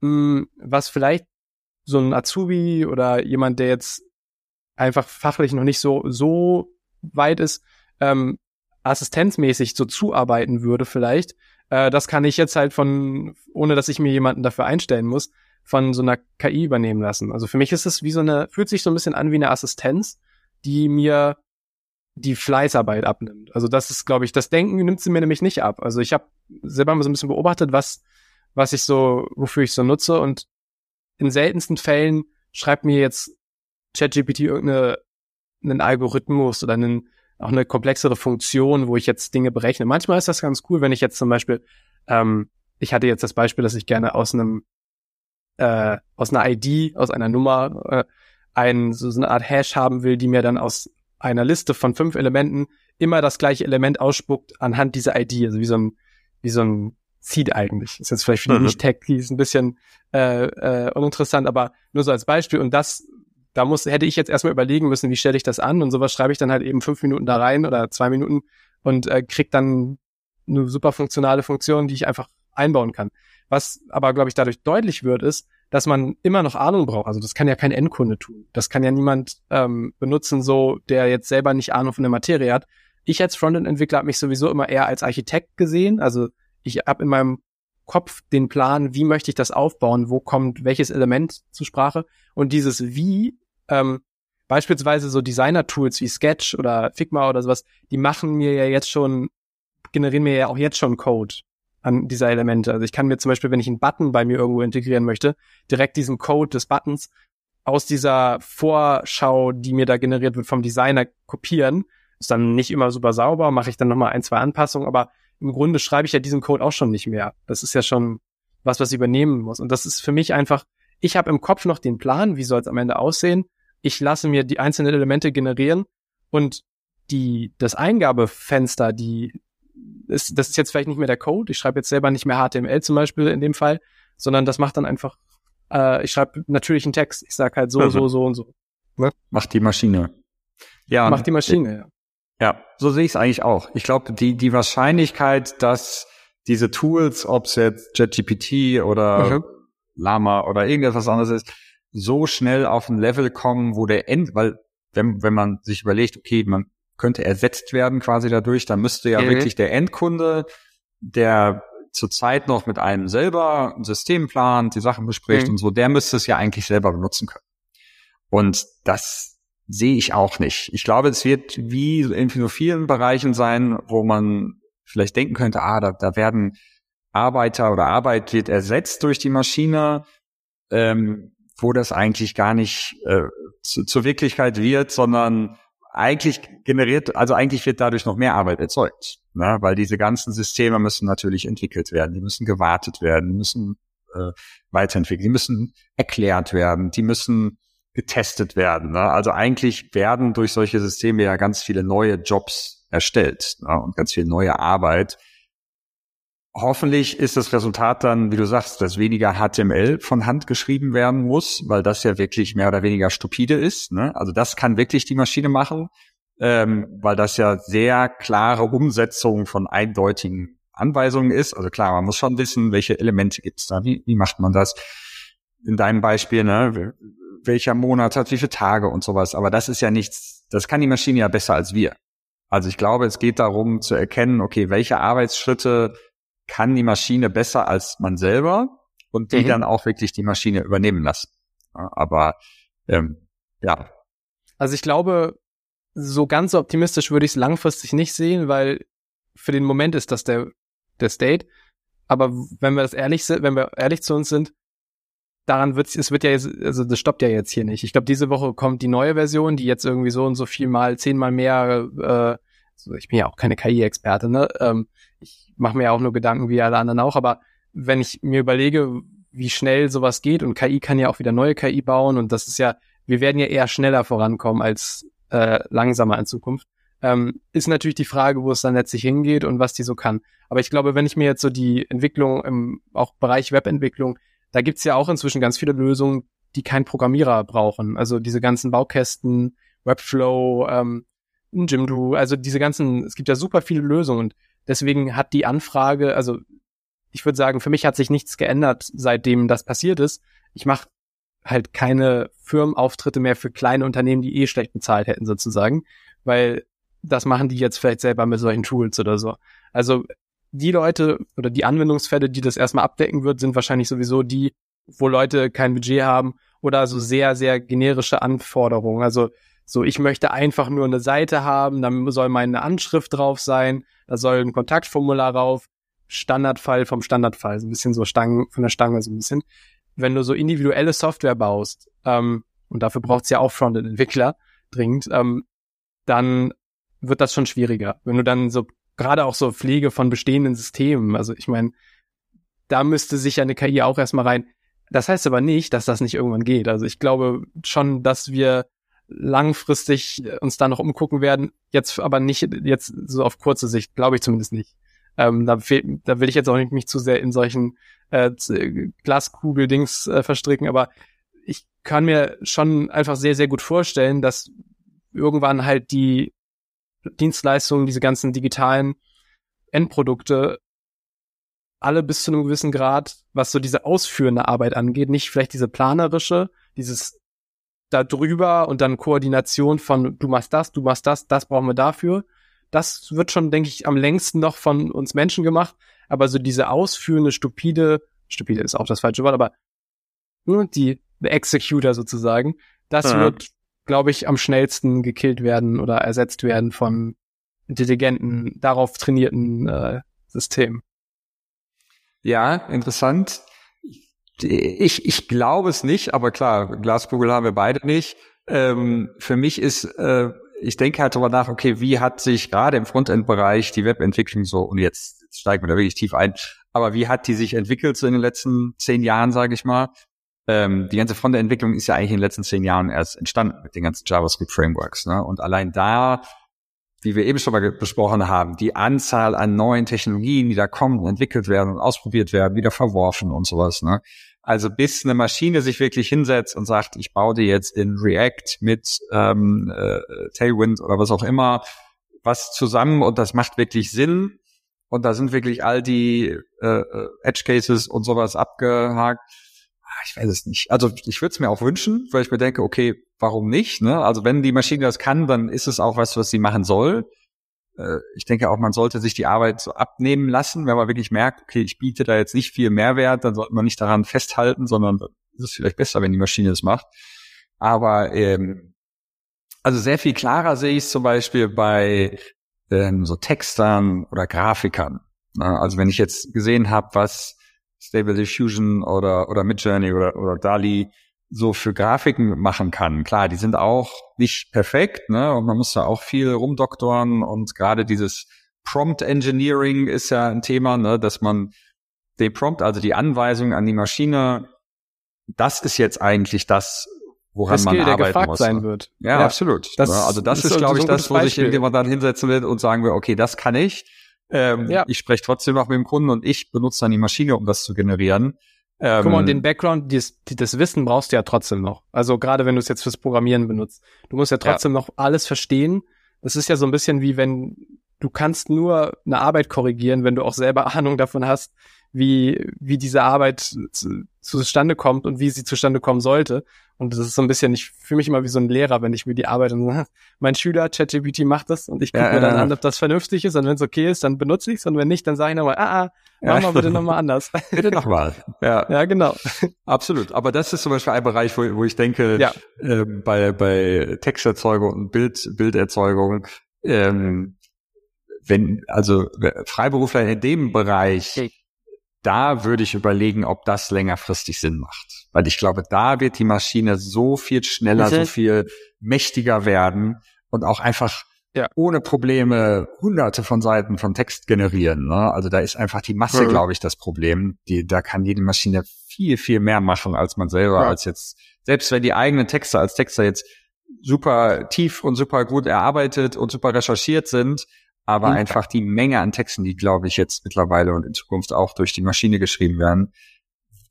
mh, hm, was vielleicht so ein Azubi oder jemand, der jetzt einfach fachlich noch nicht so, so weit ist, ähm, assistenzmäßig so zuarbeiten würde vielleicht. Äh, das kann ich jetzt halt von, ohne dass ich mir jemanden dafür einstellen muss, von so einer KI übernehmen lassen. Also für mich ist es wie so eine, fühlt sich so ein bisschen an wie eine Assistenz, die mir die Fleißarbeit abnimmt. Also das ist, glaube ich, das Denken nimmt sie mir nämlich nicht ab. Also ich habe selber mal so ein bisschen beobachtet, was, was ich so, wofür ich so nutze und in seltensten Fällen schreibt mir jetzt ChatGPT irgendeine einen Algorithmus oder einen, auch eine komplexere Funktion, wo ich jetzt Dinge berechne. Manchmal ist das ganz cool, wenn ich jetzt zum Beispiel, ähm, ich hatte jetzt das Beispiel, dass ich gerne aus einem äh, aus einer ID, aus einer Nummer äh, ein, so, so eine Art Hash haben will, die mir dann aus einer Liste von fünf Elementen immer das gleiche Element ausspuckt anhand dieser ID, also wie so ein, wie so ein Seed eigentlich. Ist jetzt vielleicht für die mhm. Nicht-Tech-Keys ein bisschen äh, äh, uninteressant, aber nur so als Beispiel. Und das, da muss, hätte ich jetzt erstmal überlegen müssen, wie stelle ich das an und sowas schreibe ich dann halt eben fünf Minuten da rein oder zwei Minuten und äh, krieg dann eine super funktionale Funktion, die ich einfach einbauen kann. Was aber, glaube ich, dadurch deutlich wird, ist, dass man immer noch Ahnung braucht. Also das kann ja kein Endkunde tun. Das kann ja niemand ähm, benutzen, so der jetzt selber nicht Ahnung von der Materie hat. Ich als Frontend-Entwickler habe mich sowieso immer eher als Architekt gesehen. Also ich habe in meinem Kopf den Plan, wie möchte ich das aufbauen, wo kommt welches Element zur Sprache und dieses Wie, ähm, beispielsweise so Designer-Tools wie Sketch oder Figma oder sowas, die machen mir ja jetzt schon, generieren mir ja auch jetzt schon Code an dieser Elemente. Also ich kann mir zum Beispiel, wenn ich einen Button bei mir irgendwo integrieren möchte, direkt diesen Code des Buttons aus dieser Vorschau, die mir da generiert wird vom Designer, kopieren. Ist dann nicht immer super sauber, mache ich dann nochmal ein, zwei Anpassungen, aber im Grunde schreibe ich ja diesen Code auch schon nicht mehr. Das ist ja schon was, was ich übernehmen muss. Und das ist für mich einfach, ich habe im Kopf noch den Plan, wie soll es am Ende aussehen. Ich lasse mir die einzelnen Elemente generieren und die, das Eingabefenster, die ist, das ist jetzt vielleicht nicht mehr der Code. Ich schreibe jetzt selber nicht mehr HTML zum Beispiel in dem Fall, sondern das macht dann einfach, äh, ich schreibe natürlich einen Text. Ich sage halt so, also, so, so und so. Ne? Macht die Maschine. Ja. Macht die Maschine, ja. Ja, so sehe ich es eigentlich auch. Ich glaube, die, die Wahrscheinlichkeit, dass diese Tools, ob es jetzt JetGPT oder mhm. Lama oder irgendetwas anderes ist, so schnell auf ein Level kommen, wo der End, weil wenn, wenn man sich überlegt, okay, man könnte ersetzt werden quasi dadurch, dann müsste ja mhm. wirklich der Endkunde, der zurzeit noch mit einem selber ein System plant, die Sachen bespricht mhm. und so, der müsste es ja eigentlich selber benutzen können. Und das sehe ich auch nicht. Ich glaube, es wird wie in so vielen Bereichen sein, wo man vielleicht denken könnte, ah, da, da werden Arbeiter oder Arbeit wird ersetzt durch die Maschine, ähm, wo das eigentlich gar nicht äh, zu, zur Wirklichkeit wird, sondern eigentlich generiert, also eigentlich wird dadurch noch mehr Arbeit erzeugt, ne? weil diese ganzen Systeme müssen natürlich entwickelt werden, die müssen gewartet werden, müssen äh, weiterentwickelt, die müssen erklärt werden, die müssen getestet werden. Ne? Also eigentlich werden durch solche Systeme ja ganz viele neue Jobs erstellt ne? und ganz viel neue Arbeit, Hoffentlich ist das Resultat dann, wie du sagst, dass weniger HTML von Hand geschrieben werden muss, weil das ja wirklich mehr oder weniger stupide ist. Ne? Also das kann wirklich die Maschine machen, ähm, weil das ja sehr klare Umsetzung von eindeutigen Anweisungen ist. Also klar, man muss schon wissen, welche Elemente gibt's da, wie, wie macht man das? In deinem Beispiel, ne? welcher Monat hat wie viele Tage und sowas. Aber das ist ja nichts, das kann die Maschine ja besser als wir. Also ich glaube, es geht darum zu erkennen, okay, welche Arbeitsschritte kann die Maschine besser als man selber und die mhm. dann auch wirklich die Maschine übernehmen lassen. aber ähm, ja. Also ich glaube, so ganz optimistisch würde ich es langfristig nicht sehen, weil für den Moment ist das der, der State. Aber wenn wir das ehrlich sind, wenn wir ehrlich zu uns sind, daran wird es wird ja jetzt, also das stoppt ja jetzt hier nicht. Ich glaube, diese Woche kommt die neue Version, die jetzt irgendwie so und so viel mal, zehnmal mehr, äh, also ich bin ja auch keine KI-Experte, ne? Ähm, ich mache mir ja auch nur Gedanken wie alle anderen auch, aber wenn ich mir überlege, wie schnell sowas geht und KI kann ja auch wieder neue KI bauen und das ist ja, wir werden ja eher schneller vorankommen als äh, langsamer in Zukunft, ähm, ist natürlich die Frage, wo es dann letztlich hingeht und was die so kann. Aber ich glaube, wenn ich mir jetzt so die Entwicklung im auch Bereich Webentwicklung, da gibt's ja auch inzwischen ganz viele Lösungen, die kein Programmierer brauchen. Also diese ganzen Baukästen, Webflow, ähm, Jimdo, also diese ganzen, es gibt ja super viele Lösungen und Deswegen hat die Anfrage, also ich würde sagen, für mich hat sich nichts geändert, seitdem das passiert ist. Ich mache halt keine Firmenauftritte mehr für kleine Unternehmen, die eh schlecht bezahlt hätten sozusagen, weil das machen die jetzt vielleicht selber mit solchen Tools oder so. Also die Leute oder die Anwendungsfälle, die das erstmal abdecken wird, sind wahrscheinlich sowieso die, wo Leute kein Budget haben oder so sehr, sehr generische Anforderungen. Also so, ich möchte einfach nur eine Seite haben, dann soll meine Anschrift drauf sein, da soll ein Kontaktformular drauf, Standardfall vom Standardfall, so ein bisschen so Stangen, von der Stange so ein bisschen. Wenn du so individuelle Software baust, ähm, und dafür braucht es ja auch Frontend-Entwickler dringend, ähm, dann wird das schon schwieriger. Wenn du dann so gerade auch so Pflege von bestehenden Systemen, also ich meine, da müsste sich ja eine KI auch erstmal rein. Das heißt aber nicht, dass das nicht irgendwann geht. Also ich glaube schon, dass wir langfristig uns da noch umgucken werden. Jetzt aber nicht jetzt so auf kurze Sicht, glaube ich zumindest nicht. Ähm, da, da will ich jetzt auch nicht mich zu sehr in solchen äh, Glaskugel-Dings äh, verstricken, aber ich kann mir schon einfach sehr, sehr gut vorstellen, dass irgendwann halt die Dienstleistungen, diese ganzen digitalen Endprodukte alle bis zu einem gewissen Grad, was so diese ausführende Arbeit angeht, nicht vielleicht diese planerische, dieses da drüber und dann Koordination von du machst das, du machst das, das brauchen wir dafür. Das wird schon, denke ich, am längsten noch von uns Menschen gemacht. Aber so diese ausführende, stupide, stupide ist auch das falsche Wort, aber nur die Executor sozusagen, das mhm. wird, glaube ich, am schnellsten gekillt werden oder ersetzt werden von intelligenten, darauf trainierten äh, Systemen. Ja, interessant. Ich, ich glaube es nicht, aber klar, Glaskugel haben wir beide nicht. Ähm, für mich ist, äh, ich denke halt darüber nach, okay, wie hat sich gerade im Frontend-Bereich die Webentwicklung so, und jetzt steigen wir da wirklich tief ein, aber wie hat die sich entwickelt so in den letzten zehn Jahren, sage ich mal? Ähm, die ganze Frontend-Entwicklung ist ja eigentlich in den letzten zehn Jahren erst entstanden mit den ganzen JavaScript-Frameworks. Ne? Und allein da wie wir eben schon mal besprochen haben, die Anzahl an neuen Technologien, die da kommen entwickelt werden und ausprobiert werden, wieder verworfen und sowas. Ne? Also bis eine Maschine sich wirklich hinsetzt und sagt, ich baue dir jetzt in React mit ähm, äh, Tailwind oder was auch immer was zusammen und das macht wirklich Sinn und da sind wirklich all die äh, äh Edge Cases und sowas abgehakt ich weiß es nicht. Also ich würde es mir auch wünschen, weil ich mir denke, okay, warum nicht? Ne? Also wenn die Maschine das kann, dann ist es auch was, was sie machen soll. Äh, ich denke auch, man sollte sich die Arbeit so abnehmen lassen, wenn man wirklich merkt, okay, ich biete da jetzt nicht viel Mehrwert, dann sollte man nicht daran festhalten, sondern ist es vielleicht besser, wenn die Maschine das macht. Aber ähm, also sehr viel klarer sehe ich es zum Beispiel bei ähm, so Textern oder Grafikern. Ne? Also wenn ich jetzt gesehen habe, was Stable Diffusion oder, oder Midjourney oder, oder DALI so für Grafiken machen kann. Klar, die sind auch nicht perfekt, ne? Und man muss da auch viel rumdoktoren und gerade dieses Prompt Engineering ist ja ein Thema, ne, dass man den Prompt, also die Anweisung an die Maschine, das ist jetzt eigentlich das, woran das man Skill, arbeiten der muss. sein ne? wird. Ja, ja absolut. Das ne? also das ist, ist glaube ich, das, wo sich irgendjemand dann hinsetzen wird und sagen wir, okay, das kann ich. Ähm, ja. Ich spreche trotzdem noch mit dem Kunden und ich benutze dann die Maschine, um das zu generieren. Ähm, Guck mal, und den Background, das, das Wissen brauchst du ja trotzdem noch. Also gerade wenn du es jetzt fürs Programmieren benutzt. Du musst ja trotzdem ja. noch alles verstehen. Das ist ja so ein bisschen wie wenn du kannst nur eine Arbeit korrigieren, wenn du auch selber Ahnung davon hast, wie, wie diese Arbeit zu, zustande kommt und wie sie zustande kommen sollte. Und das ist so ein bisschen, ich fühle mich immer wie so ein Lehrer, wenn ich mir die Arbeit und mein Schüler, ChatGPT macht das und ich gucke ja, mir dann ja. an, ob das vernünftig ist und wenn es okay ist, dann benutze ich es und wenn nicht, dann sage ich nochmal, ah, ah, mach mal bitte nochmal anders. bitte nochmal. Ja. ja, genau. Absolut. Aber das ist zum Beispiel ein Bereich, wo, wo ich denke, ja. äh, bei, bei Texterzeugung und Bild, Bilderzeugung, ähm, wenn, also Freiberufler in dem Bereich, okay da würde ich überlegen, ob das längerfristig Sinn macht. Weil ich glaube, da wird die Maschine so viel schneller, so viel mächtiger werden und auch einfach ja. ohne Probleme hunderte von Seiten von Text generieren. Ne? Also da ist einfach die Masse, mhm. glaube ich, das Problem. Die, da kann jede Maschine viel, viel mehr machen als man selber, ja. als jetzt, selbst wenn die eigenen Texte als Texter jetzt super tief und super gut erarbeitet und super recherchiert sind, aber mhm. einfach die Menge an Texten, die, glaube ich, jetzt mittlerweile und in Zukunft auch durch die Maschine geschrieben werden,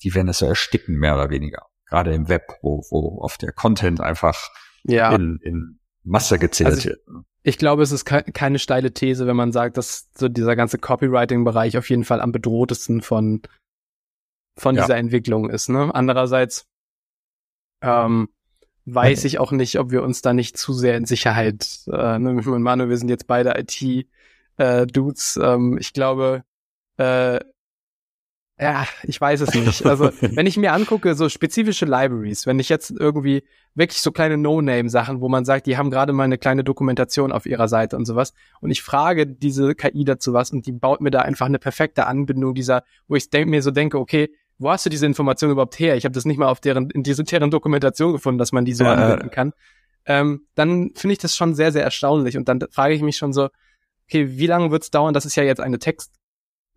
die werden es so ersticken, mehr oder weniger. Gerade im Web, wo, wo oft der Content einfach ja. in, in Masse gezählt also wird. Ne? Ich glaube, es ist ke keine steile These, wenn man sagt, dass so dieser ganze Copywriting-Bereich auf jeden Fall am bedrohtesten von, von ja. dieser Entwicklung ist. Ne? Andererseits ähm, weiß ich auch nicht, ob wir uns da nicht zu sehr in Sicherheit, äh, ne, mit Manu, wir sind jetzt beide IT-Dudes. Äh, ähm, ich glaube, äh, Ja, ich weiß es nicht. Also, wenn ich mir angucke, so spezifische Libraries, wenn ich jetzt irgendwie wirklich so kleine No-Name-Sachen, wo man sagt, die haben gerade mal eine kleine Dokumentation auf ihrer Seite und sowas, und ich frage diese KI dazu was und die baut mir da einfach eine perfekte Anbindung dieser, wo ich denk, mir so denke, okay, wo hast du diese Information überhaupt her? Ich habe das nicht mal auf deren, in dieser deren Dokumentation gefunden, dass man die so ja, anbinden kann. Ähm, dann finde ich das schon sehr, sehr erstaunlich. Und dann frage ich mich schon so, okay, wie lange wird es dauern? Das ist ja jetzt eine Text,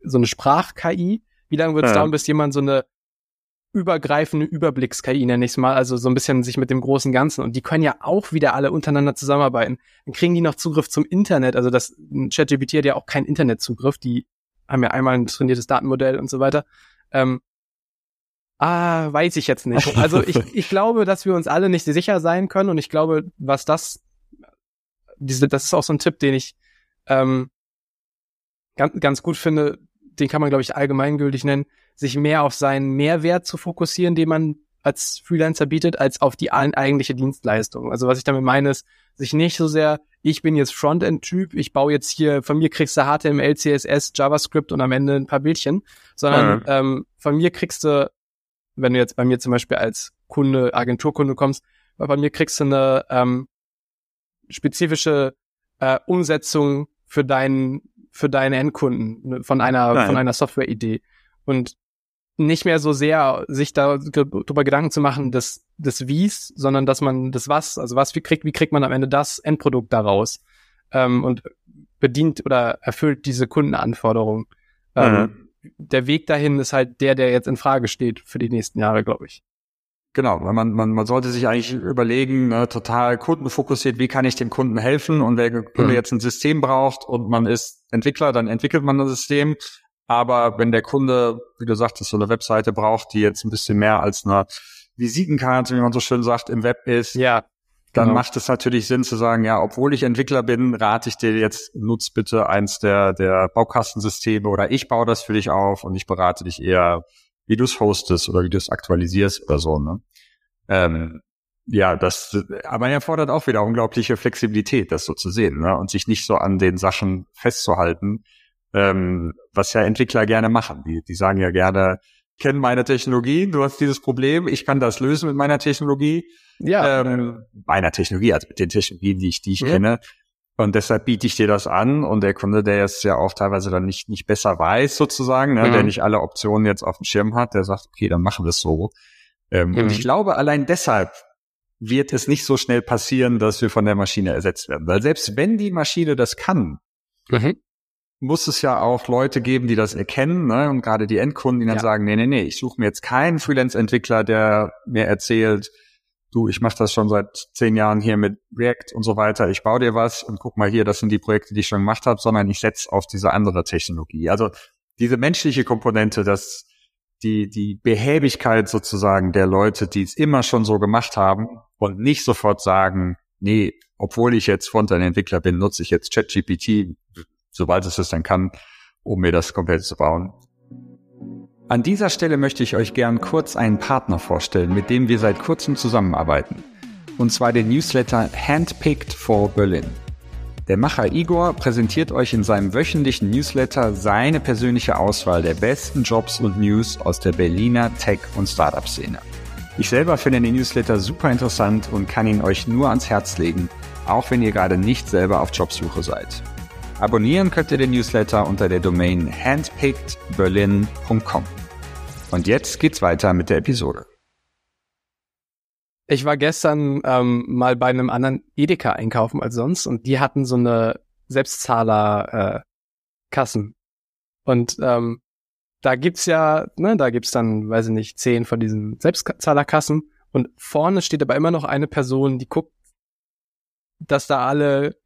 so eine Sprach-KI wie lange wird es ja. dauern, bis jemand so eine übergreifende Überblicks-KI, nenne ich es mal, also so ein bisschen sich mit dem großen Ganzen. Und die können ja auch wieder alle untereinander zusammenarbeiten. Dann kriegen die noch Zugriff zum Internet. Also das ChatGPT hat ja auch keinen Internetzugriff. Die haben ja einmal ein trainiertes Datenmodell und so weiter. Ähm, ah, weiß ich jetzt nicht. Also ich, ich glaube, dass wir uns alle nicht sicher sein können. Und ich glaube, was das, diese, das ist auch so ein Tipp, den ich ähm, ganz, ganz gut finde, den kann man, glaube ich, allgemeingültig nennen, sich mehr auf seinen Mehrwert zu fokussieren, den man als Freelancer bietet, als auf die eigentliche Dienstleistung. Also was ich damit meine, ist, sich nicht so sehr, ich bin jetzt Frontend-Typ, ich baue jetzt hier, von mir kriegst du HTML, CSS, JavaScript und am Ende ein paar Bildchen, sondern mhm. ähm, von mir kriegst du, wenn du jetzt bei mir zum Beispiel als Kunde, Agenturkunde kommst, bei mir kriegst du eine ähm, spezifische äh, Umsetzung für deinen für deine Endkunden ne, von einer, Nein. von einer Software-Idee. Und nicht mehr so sehr sich da darüber Gedanken zu machen, des, des Wies, sondern dass man das Was, also was, wie kriegt, wie kriegt man am Ende das Endprodukt daraus? Ähm, und bedient oder erfüllt diese Kundenanforderungen. Ähm, mhm. Der Weg dahin ist halt der, der jetzt in Frage steht für die nächsten Jahre, glaube ich. Genau, weil man, man, man sollte sich eigentlich überlegen, ne, total kundenfokussiert, wie kann ich dem Kunden helfen und wer Kunde mhm. jetzt ein System braucht und man ist Entwickler, dann entwickelt man das System. Aber wenn der Kunde, wie du sagtest, so eine Webseite braucht, die jetzt ein bisschen mehr als eine Visitenkarte, wie man so schön sagt, im Web ist, ja, dann genau. macht es natürlich Sinn zu sagen, ja, obwohl ich Entwickler bin, rate ich dir jetzt, nutz bitte eins der, der Baukastensysteme oder ich baue das für dich auf und ich berate dich eher wie du es hostest oder wie du es aktualisierst oder so. Ne? Ähm, ja, das, aber er fordert auch wieder unglaubliche Flexibilität, das so zu sehen ne? und sich nicht so an den Sachen festzuhalten, ähm, was ja Entwickler gerne machen. Die, die sagen ja gerne, kennen meine Technologie, du hast dieses Problem, ich kann das lösen mit meiner Technologie. Ja. Ähm, meiner Technologie, also mit den Technologien, die ich, die ich ja. kenne. Und deshalb biete ich dir das an und der Kunde, der es ja auch teilweise dann nicht, nicht besser weiß sozusagen, ne, mhm. der nicht alle Optionen jetzt auf dem Schirm hat, der sagt, okay, dann machen wir es so. Ähm, mhm. Und ich glaube, allein deshalb wird es nicht so schnell passieren, dass wir von der Maschine ersetzt werden. Weil selbst wenn die Maschine das kann, mhm. Muss es ja auch Leute geben, die das erkennen, ne? und gerade die Endkunden, die dann ja. sagen, nee, nee, nee, ich suche mir jetzt keinen Freelance-Entwickler, der mir erzählt, du, ich mache das schon seit zehn Jahren hier mit React und so weiter, ich baue dir was und guck mal hier, das sind die Projekte, die ich schon gemacht habe, sondern ich setze auf diese andere Technologie. Also diese menschliche Komponente, das die, die Behäbigkeit sozusagen der Leute, die es immer schon so gemacht haben und nicht sofort sagen, nee, obwohl ich jetzt Frontend-Entwickler bin, nutze ich jetzt ChatGPT, sobald es es dann kann, um mir das komplett zu bauen. An dieser Stelle möchte ich euch gern kurz einen Partner vorstellen, mit dem wir seit kurzem zusammenarbeiten. Und zwar den Newsletter Handpicked for Berlin. Der Macher Igor präsentiert euch in seinem wöchentlichen Newsletter seine persönliche Auswahl der besten Jobs und News aus der Berliner Tech- und Startup-Szene. Ich selber finde den Newsletter super interessant und kann ihn euch nur ans Herz legen, auch wenn ihr gerade nicht selber auf Jobsuche seid. Abonnieren könnt ihr den Newsletter unter der Domain handpickedberlin.com. Und jetzt geht's weiter mit der Episode. Ich war gestern ähm, mal bei einem anderen Edeka einkaufen als sonst und die hatten so eine Selbstzahler äh. Und ähm, da gibt's ja, ne, da gibt's dann, weiß ich nicht, zehn von diesen Selbstzahlerkassen und vorne steht aber immer noch eine Person, die guckt, dass da alle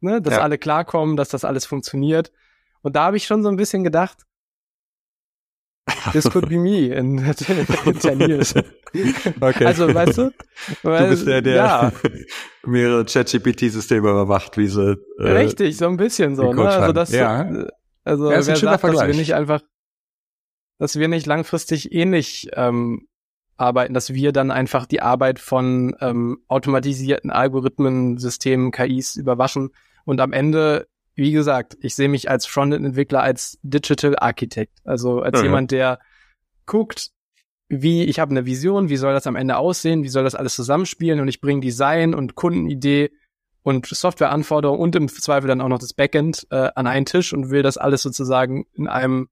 ne, dass ja. alle klarkommen, dass das alles funktioniert. Und da habe ich schon so ein bisschen gedacht, this could be me in, in 10 years. Okay. Also, weißt du? Weil, du bist der, der ja. mehrere ChatGPT-Systeme überwacht, wie sie. Äh, Richtig, so ein bisschen so. Ne? Also, das, ja. also ja, wer sagt, dass wir nicht einfach, dass wir nicht langfristig ähnlich ähm, arbeiten, dass wir dann einfach die Arbeit von ähm, automatisierten Algorithmen, Systemen, KIs überwaschen und am Ende, wie gesagt, ich sehe mich als Frontend-Entwickler, als Digital Architect, also als mhm. jemand, der guckt, wie, ich habe eine Vision, wie soll das am Ende aussehen, wie soll das alles zusammenspielen und ich bringe Design und Kundenidee und Softwareanforderungen und im Zweifel dann auch noch das Backend äh, an einen Tisch und will das alles sozusagen in einem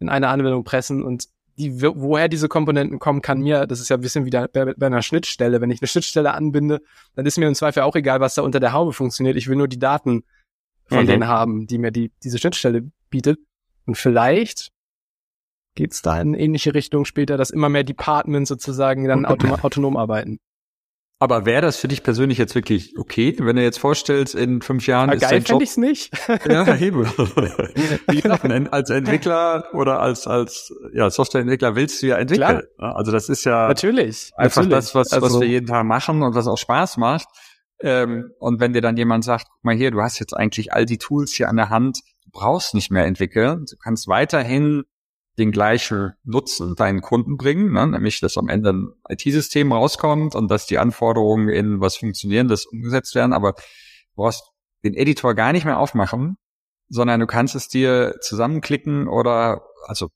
in eine Anwendung pressen und die, woher diese Komponenten kommen, kann mir, das ist ja ein bisschen wieder bei, bei einer Schnittstelle. Wenn ich eine Schnittstelle anbinde, dann ist mir im Zweifel auch egal, was da unter der Haube funktioniert. Ich will nur die Daten von mhm. denen haben, die mir die, diese Schnittstelle bietet. Und vielleicht geht's da in ähnliche Richtung später, dass immer mehr Departments sozusagen dann autonom arbeiten. Aber wäre das für dich persönlich jetzt wirklich okay, wenn du jetzt vorstellst, in fünf Jahren Aber ist geil fände ich's nicht. ja, eben. Wie gesagt, als Entwickler oder als als ja Softwareentwickler willst du ja entwickeln. Klar. Also das ist ja natürlich einfach natürlich. das, was also, was wir jeden Tag machen und was auch Spaß macht. Ähm, und wenn dir dann jemand sagt, guck mal hier, du hast jetzt eigentlich all die Tools hier an der Hand, du brauchst nicht mehr entwickeln, du kannst weiterhin den gleichen Nutzen deinen Kunden bringen, ne? nämlich dass am Ende ein IT-System rauskommt und dass die Anforderungen in was Funktionierendes umgesetzt werden, aber du brauchst den Editor gar nicht mehr aufmachen, sondern du kannst es dir zusammenklicken oder also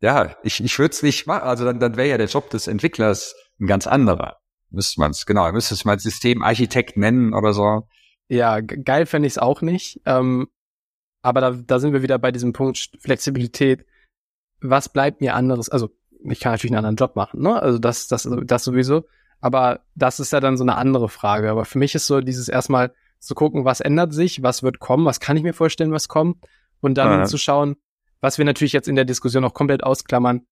ja, ich, ich würde es nicht machen, also dann, dann wäre ja der Job des Entwicklers ein ganz anderer. Müsste man es, genau, müsste es mal Systemarchitekt nennen oder so. Ja, geil fände ich es auch nicht. Ähm, aber da, da sind wir wieder bei diesem Punkt Flexibilität. Was bleibt mir anderes? Also, ich kann natürlich einen anderen Job machen, ne? Also das, das, das sowieso. Aber das ist ja dann so eine andere Frage. Aber für mich ist so dieses erstmal zu gucken, was ändert sich, was wird kommen, was kann ich mir vorstellen, was kommt. Und dann ja. zu schauen, was wir natürlich jetzt in der Diskussion auch komplett ausklammern,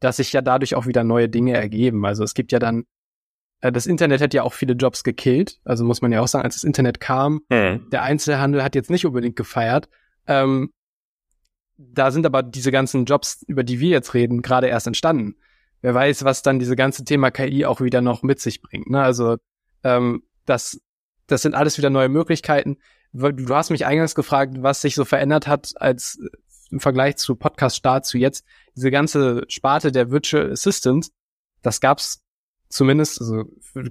dass sich ja dadurch auch wieder neue Dinge ergeben. Also es gibt ja dann, äh, das Internet hat ja auch viele Jobs gekillt. Also muss man ja auch sagen, als das Internet kam, hm. der Einzelhandel hat jetzt nicht unbedingt gefeiert. Ähm, da sind aber diese ganzen Jobs, über die wir jetzt reden, gerade erst entstanden. Wer weiß, was dann diese ganze Thema KI auch wieder noch mit sich bringt. Ne? Also ähm, das, das sind alles wieder neue Möglichkeiten. Du hast mich eingangs gefragt, was sich so verändert hat als äh, im Vergleich zu Podcast-Start zu jetzt. Diese ganze Sparte der Virtual Assistant, das gab's zumindest, also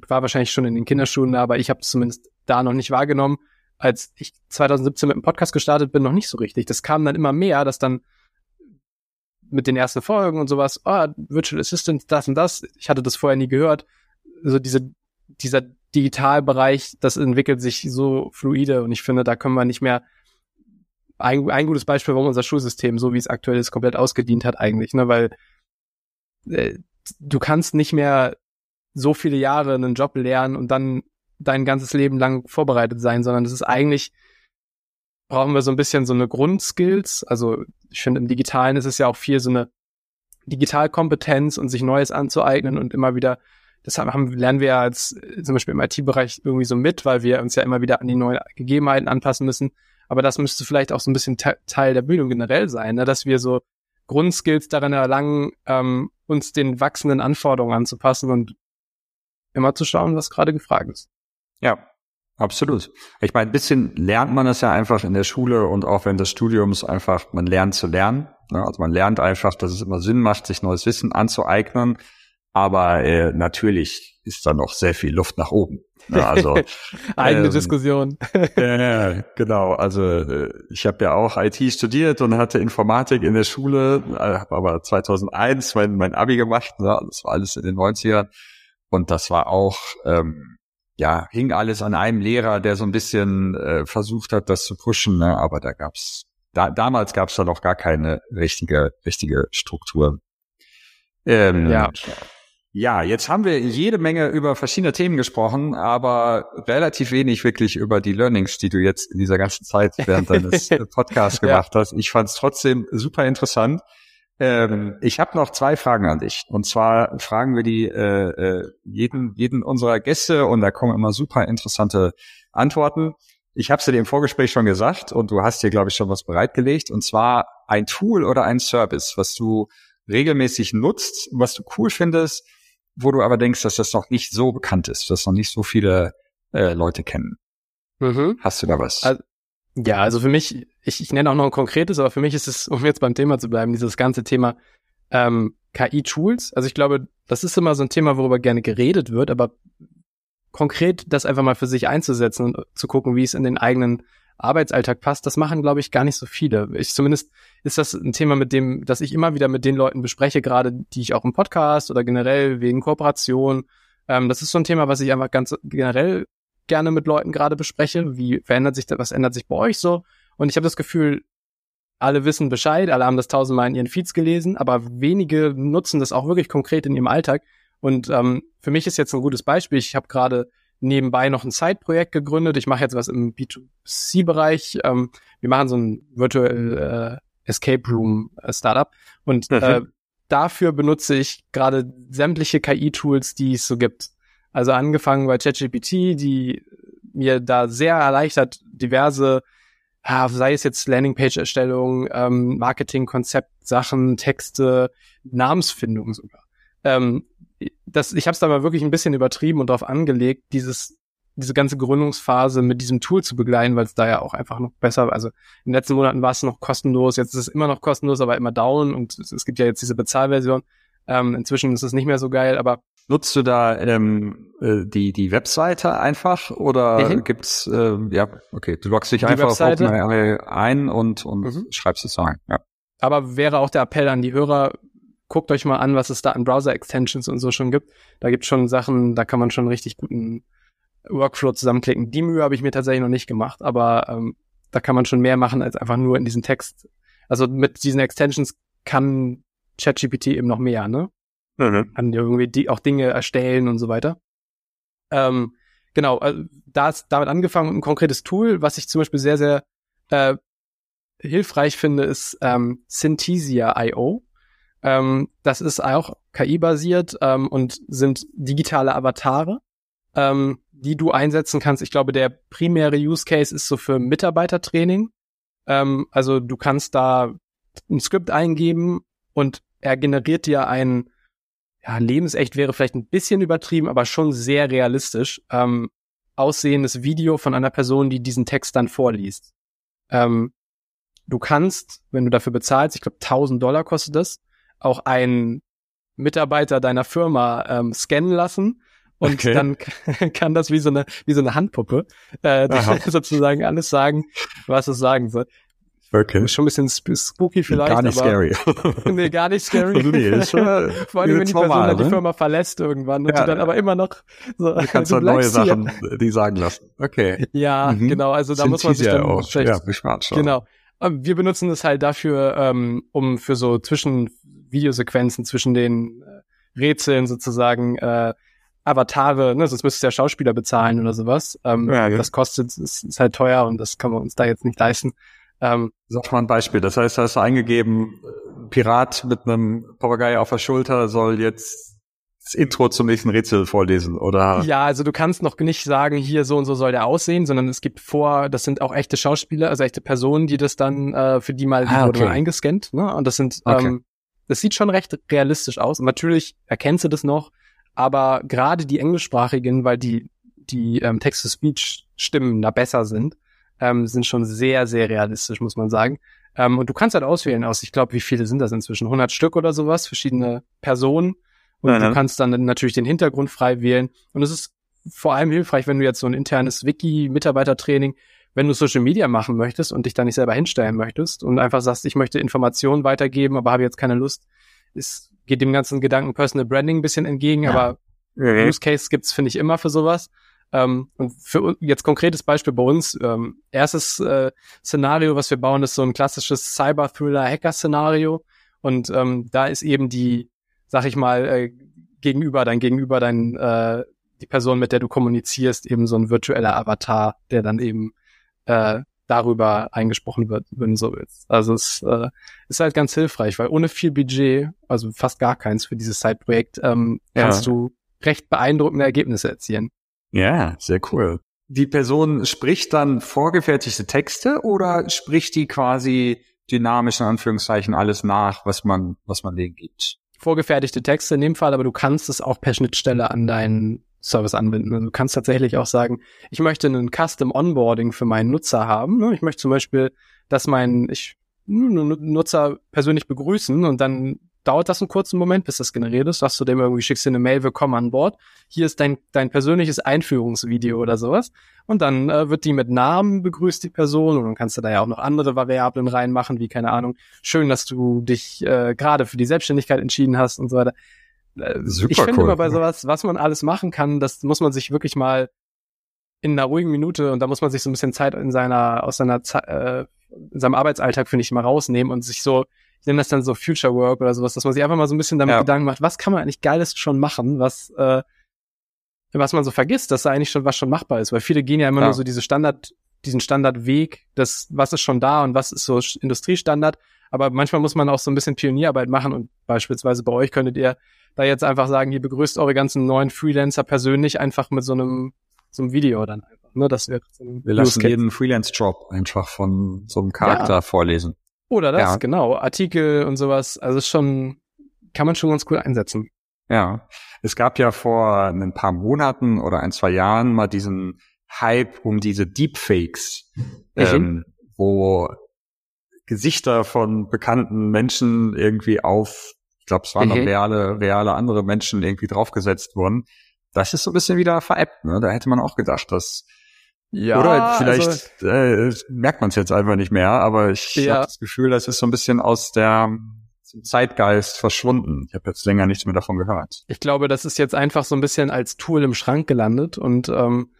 war wahrscheinlich schon in den Kinderschuhen, aber ich habe es zumindest da noch nicht wahrgenommen als ich 2017 mit dem Podcast gestartet bin, noch nicht so richtig. Das kam dann immer mehr, dass dann mit den ersten Folgen und sowas, oh, Virtual Assistant, das und das, ich hatte das vorher nie gehört. Also diese, dieser Digitalbereich, das entwickelt sich so fluide und ich finde, da können wir nicht mehr ein, ein gutes Beispiel, warum unser Schulsystem, so wie es aktuell ist, komplett ausgedient hat eigentlich, ne, weil äh, du kannst nicht mehr so viele Jahre einen Job lernen und dann dein ganzes Leben lang vorbereitet sein, sondern das ist eigentlich, brauchen wir so ein bisschen so eine Grundskills. Also ich finde, im Digitalen ist es ja auch viel so eine Digitalkompetenz und sich Neues anzueignen und immer wieder, deshalb haben, lernen wir ja als zum Beispiel im IT-Bereich irgendwie so mit, weil wir uns ja immer wieder an die neuen Gegebenheiten anpassen müssen. Aber das müsste vielleicht auch so ein bisschen te Teil der Bildung generell sein, ne? dass wir so Grundskills darin erlangen, ähm, uns den wachsenden Anforderungen anzupassen und immer zu schauen, was gerade gefragt ist. Ja, absolut. Ich meine, ein bisschen lernt man das ja einfach in der Schule und auch während des Studiums einfach, man lernt zu lernen. Ne? Also man lernt einfach, dass es immer Sinn macht, sich neues Wissen anzueignen. Aber äh, natürlich ist da noch sehr viel Luft nach oben. Ne? Also eigene ähm, Diskussion. ja, genau. Also äh, ich habe ja auch IT studiert und hatte Informatik in der Schule, äh, habe aber 2001 mein, mein Abi gemacht. Ne? Das war alles in den 90ern und das war auch ähm, ja, hing alles an einem Lehrer, der so ein bisschen äh, versucht hat, das zu pushen, ne? aber da gab's, da, damals gab's da noch gar keine richtige, richtige Struktur. Ähm, ja. Ja, jetzt haben wir jede Menge über verschiedene Themen gesprochen, aber relativ wenig wirklich über die Learnings, die du jetzt in dieser ganzen Zeit während deines Podcasts gemacht ja. hast. Ich fand es trotzdem super interessant. Ähm, ich habe noch zwei Fragen an dich. Und zwar fragen wir die äh, äh, jeden, jeden unserer Gäste und da kommen immer super interessante Antworten. Ich habe es dir im Vorgespräch schon gesagt und du hast hier, glaube ich, schon was bereitgelegt. Und zwar ein Tool oder ein Service, was du regelmäßig nutzt, was du cool findest, wo du aber denkst, dass das noch nicht so bekannt ist, dass noch nicht so viele äh, Leute kennen. Mhm. Hast du da was? Also, ja, also für mich, ich, ich nenne auch noch ein konkretes, aber für mich ist es, um jetzt beim Thema zu bleiben, dieses ganze Thema ähm, KI-Tools. Also ich glaube, das ist immer so ein Thema, worüber gerne geredet wird, aber konkret das einfach mal für sich einzusetzen und zu gucken, wie es in den eigenen Arbeitsalltag passt, das machen, glaube ich, gar nicht so viele. Ich zumindest ist das ein Thema, mit dem, dass ich immer wieder mit den Leuten bespreche, gerade die ich auch im Podcast oder generell wegen Kooperation. Ähm, das ist so ein Thema, was ich einfach ganz generell gerne mit Leuten gerade bespreche. Wie verändert sich das, was ändert sich bei euch so? Und ich habe das Gefühl, alle wissen Bescheid, alle haben das tausendmal in ihren Feeds gelesen, aber wenige nutzen das auch wirklich konkret in ihrem Alltag. Und ähm, für mich ist jetzt ein gutes Beispiel. Ich habe gerade nebenbei noch ein Side-Projekt gegründet. Ich mache jetzt was im B2C-Bereich. Ähm, wir machen so ein Virtual äh, Escape Room äh, Startup und mhm. äh, dafür benutze ich gerade sämtliche KI-Tools, die es so gibt. Also angefangen bei ChatGPT, die mir da sehr erleichtert, diverse, sei es jetzt Landingpage-Erstellung, ähm, Marketing-Konzept, Sachen, Texte, Namensfindung sogar. Ähm, das, ich habe es da mal wirklich ein bisschen übertrieben und darauf angelegt, dieses diese ganze Gründungsphase mit diesem Tool zu begleiten, weil es da ja auch einfach noch besser, also in den letzten Monaten war es noch kostenlos, jetzt ist es immer noch kostenlos, aber immer down und es, es gibt ja jetzt diese Bezahlversion. Ähm, inzwischen ist es nicht mehr so geil, aber Nutzt du da ähm, äh, die die Webseite einfach oder mhm. gibt's äh, ja okay du loggst dich die einfach Webseite. auf OpenAI ein und und mhm. schreibst es ein ja aber wäre auch der Appell an die Hörer guckt euch mal an, was es da an Browser-Extensions und so schon gibt. Da gibt schon Sachen, da kann man schon richtig guten Workflow zusammenklicken. Die Mühe habe ich mir tatsächlich noch nicht gemacht, aber ähm, da kann man schon mehr machen als einfach nur in diesen Text. Also mit diesen Extensions kann ChatGPT eben noch mehr, ne? Mhm. Kann irgendwie die, auch Dinge erstellen und so weiter. Ähm, genau, also da ist damit angefangen ein konkretes Tool, was ich zum Beispiel sehr, sehr äh, hilfreich finde, ist ähm, Synthesia.io. Ähm, das ist auch KI-basiert ähm, und sind digitale Avatare, ähm, die du einsetzen kannst. Ich glaube, der primäre Use Case ist so für Mitarbeitertraining. Ähm, also du kannst da ein Skript eingeben und er generiert dir ein, ja, lebensecht wäre vielleicht ein bisschen übertrieben, aber schon sehr realistisch ähm, aussehendes Video von einer Person, die diesen Text dann vorliest. Ähm, du kannst, wenn du dafür bezahlst, ich glaube 1000 Dollar kostet das, auch einen Mitarbeiter deiner Firma ähm, scannen lassen und okay. dann kann das wie so eine wie so eine Handpuppe äh, sozusagen alles sagen, was es sagen soll. Okay. Schon ein bisschen spooky vielleicht. Gar nicht aber, scary. nee, gar nicht scary. nee, ist schon, Vor allem, wenn die Person dann die ne? Firma verlässt irgendwann und ja, du dann aber immer noch so. Du kannst du dann neue Sachen die sagen lassen. Okay. Ja, mhm. genau. Also da Sind muss man sich dann auch. Ja, schon. Genau. Wir benutzen es halt dafür, ähm, um für so zwischen Videosequenzen zwischen den äh, Rätseln sozusagen äh, Avatare, ne, sonst müsstest du ja Schauspieler bezahlen oder sowas. Ähm, ja, ja. Das kostet, ist, ist halt teuer und das kann man uns da jetzt nicht leisten. Ähm, Sag mal ein Beispiel. Das heißt, hast du eingegeben, Pirat mit einem Papagei auf der Schulter soll jetzt das Intro zum nächsten Rätsel vorlesen, oder? Ja, also du kannst noch nicht sagen, hier so und so soll der aussehen, sondern es gibt vor, das sind auch echte Schauspieler, also echte Personen, die das dann, äh, für die mal, ah, okay. wurde eingescannt, ne? Und das sind, okay. ähm, das sieht schon recht realistisch aus. Und natürlich erkennst du das noch, aber gerade die englischsprachigen, weil die, die ähm, Text-to-Speech-Stimmen da besser sind, ähm, sind schon sehr, sehr realistisch, muss man sagen. Ähm, und du kannst halt auswählen aus, ich glaube, wie viele sind das inzwischen? 100 Stück oder sowas, verschiedene Personen. Und ja, du kannst dann natürlich den Hintergrund frei wählen. Und es ist vor allem hilfreich, wenn du jetzt so ein internes Wiki-Mitarbeitertraining wenn du Social Media machen möchtest und dich da nicht selber hinstellen möchtest und einfach sagst, ich möchte Informationen weitergeben, aber habe jetzt keine Lust, es geht dem ganzen Gedanken Personal Branding ein bisschen entgegen, ja. aber. Use Case gibt's finde ich immer für sowas. Ähm, und für jetzt konkretes Beispiel bei uns, ähm, erstes äh, Szenario, was wir bauen, ist so ein klassisches Cyber-Thriller-Hacker-Szenario. Und ähm, da ist eben die, sag ich mal, äh, gegenüber, dein Gegenüber, dein, äh, die Person, mit der du kommunizierst, eben so ein virtueller Avatar, der dann eben äh, darüber eingesprochen wird, wenn du so willst. Also es äh, ist halt ganz hilfreich, weil ohne viel Budget, also fast gar keins für dieses Side-Projekt, ähm, ja. kannst du recht beeindruckende Ergebnisse erzielen. Ja, sehr cool. Die Person spricht dann vorgefertigte Texte oder spricht die quasi dynamisch in Anführungszeichen alles nach, was man, was man denen gibt? Vorgefertigte Texte in dem Fall, aber du kannst es auch per Schnittstelle an deinen Service anbinden. Also du kannst tatsächlich auch sagen, ich möchte einen Custom Onboarding für meinen Nutzer haben. Ich möchte zum Beispiel, dass mein ich Nutzer persönlich begrüßen und dann dauert das einen kurzen Moment, bis das generiert ist. Sagst du dem irgendwie, schickst dir eine Mail, willkommen an Bord. Hier ist dein, dein persönliches Einführungsvideo oder sowas. Und dann äh, wird die mit Namen begrüßt, die Person. Und dann kannst du da ja auch noch andere Variablen reinmachen, wie, keine Ahnung, schön, dass du dich äh, gerade für die Selbstständigkeit entschieden hast und so weiter. Äh, Super ich finde cool. immer bei sowas, was man alles machen kann, das muss man sich wirklich mal in einer ruhigen Minute und da muss man sich so ein bisschen Zeit in seiner, aus seiner, äh, in seinem Arbeitsalltag, finde ich, mal rausnehmen und sich so, ich nenne das dann so Future Work oder sowas, dass man sich einfach mal so ein bisschen damit ja. Gedanken macht, was kann man eigentlich Geiles schon machen, was, äh, was man so vergisst, dass da eigentlich schon was schon machbar ist, weil viele gehen ja immer ja. nur so diese Standard, diesen Standardweg, das, was ist schon da und was ist so Industriestandard, aber manchmal muss man auch so ein bisschen Pionierarbeit machen und beispielsweise bei euch könntet ihr da jetzt einfach sagen, ihr begrüßt eure ganzen neuen Freelancer persönlich einfach mit so einem, so einem Video dann einfach. Ne? Das wäre so ein Wir lassen jeden Freelance-Job einfach von so einem Charakter ja. vorlesen. Oder das, ja. genau. Artikel und sowas. Also schon, kann man schon ganz cool einsetzen. Ja. Es gab ja vor ein paar Monaten oder ein, zwei Jahren mal diesen Hype um diese Deepfakes, mhm. ähm, wo Gesichter von bekannten Menschen irgendwie auf, ich glaube, es waren mhm. noch reale, reale andere Menschen irgendwie draufgesetzt wurden. Das ist so ein bisschen wieder veräppt, ne? Da hätte man auch gedacht, dass ja, Oder vielleicht also, äh, merkt man es jetzt einfach nicht mehr, aber ich ja. habe das Gefühl, das ist so ein bisschen aus der Zeitgeist verschwunden. Ich habe jetzt länger nichts mehr davon gehört. Ich glaube, das ist jetzt einfach so ein bisschen als Tool im Schrank gelandet und ähm,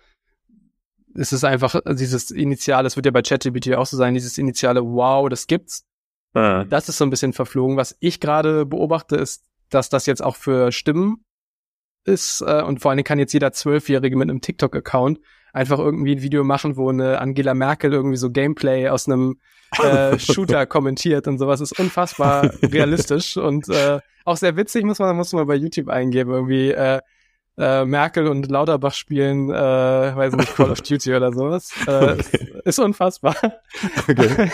es ist einfach dieses initiale, es wird ja bei ChatGPT auch so sein, dieses initiale Wow, das gibt's. Ah. Das ist so ein bisschen verflogen. Was ich gerade beobachte, ist, dass das jetzt auch für Stimmen ist äh, und vor allen Dingen kann jetzt jeder Zwölfjährige mit einem TikTok-Account einfach irgendwie ein Video machen, wo eine Angela Merkel irgendwie so Gameplay aus einem äh, Shooter kommentiert und sowas. ist unfassbar realistisch und äh, auch sehr witzig, muss man, muss man bei YouTube eingeben, irgendwie äh, äh, Merkel und Lauterbach spielen, äh, weiß nicht, Call of Duty oder sowas. Äh, okay. Ist unfassbar. Okay.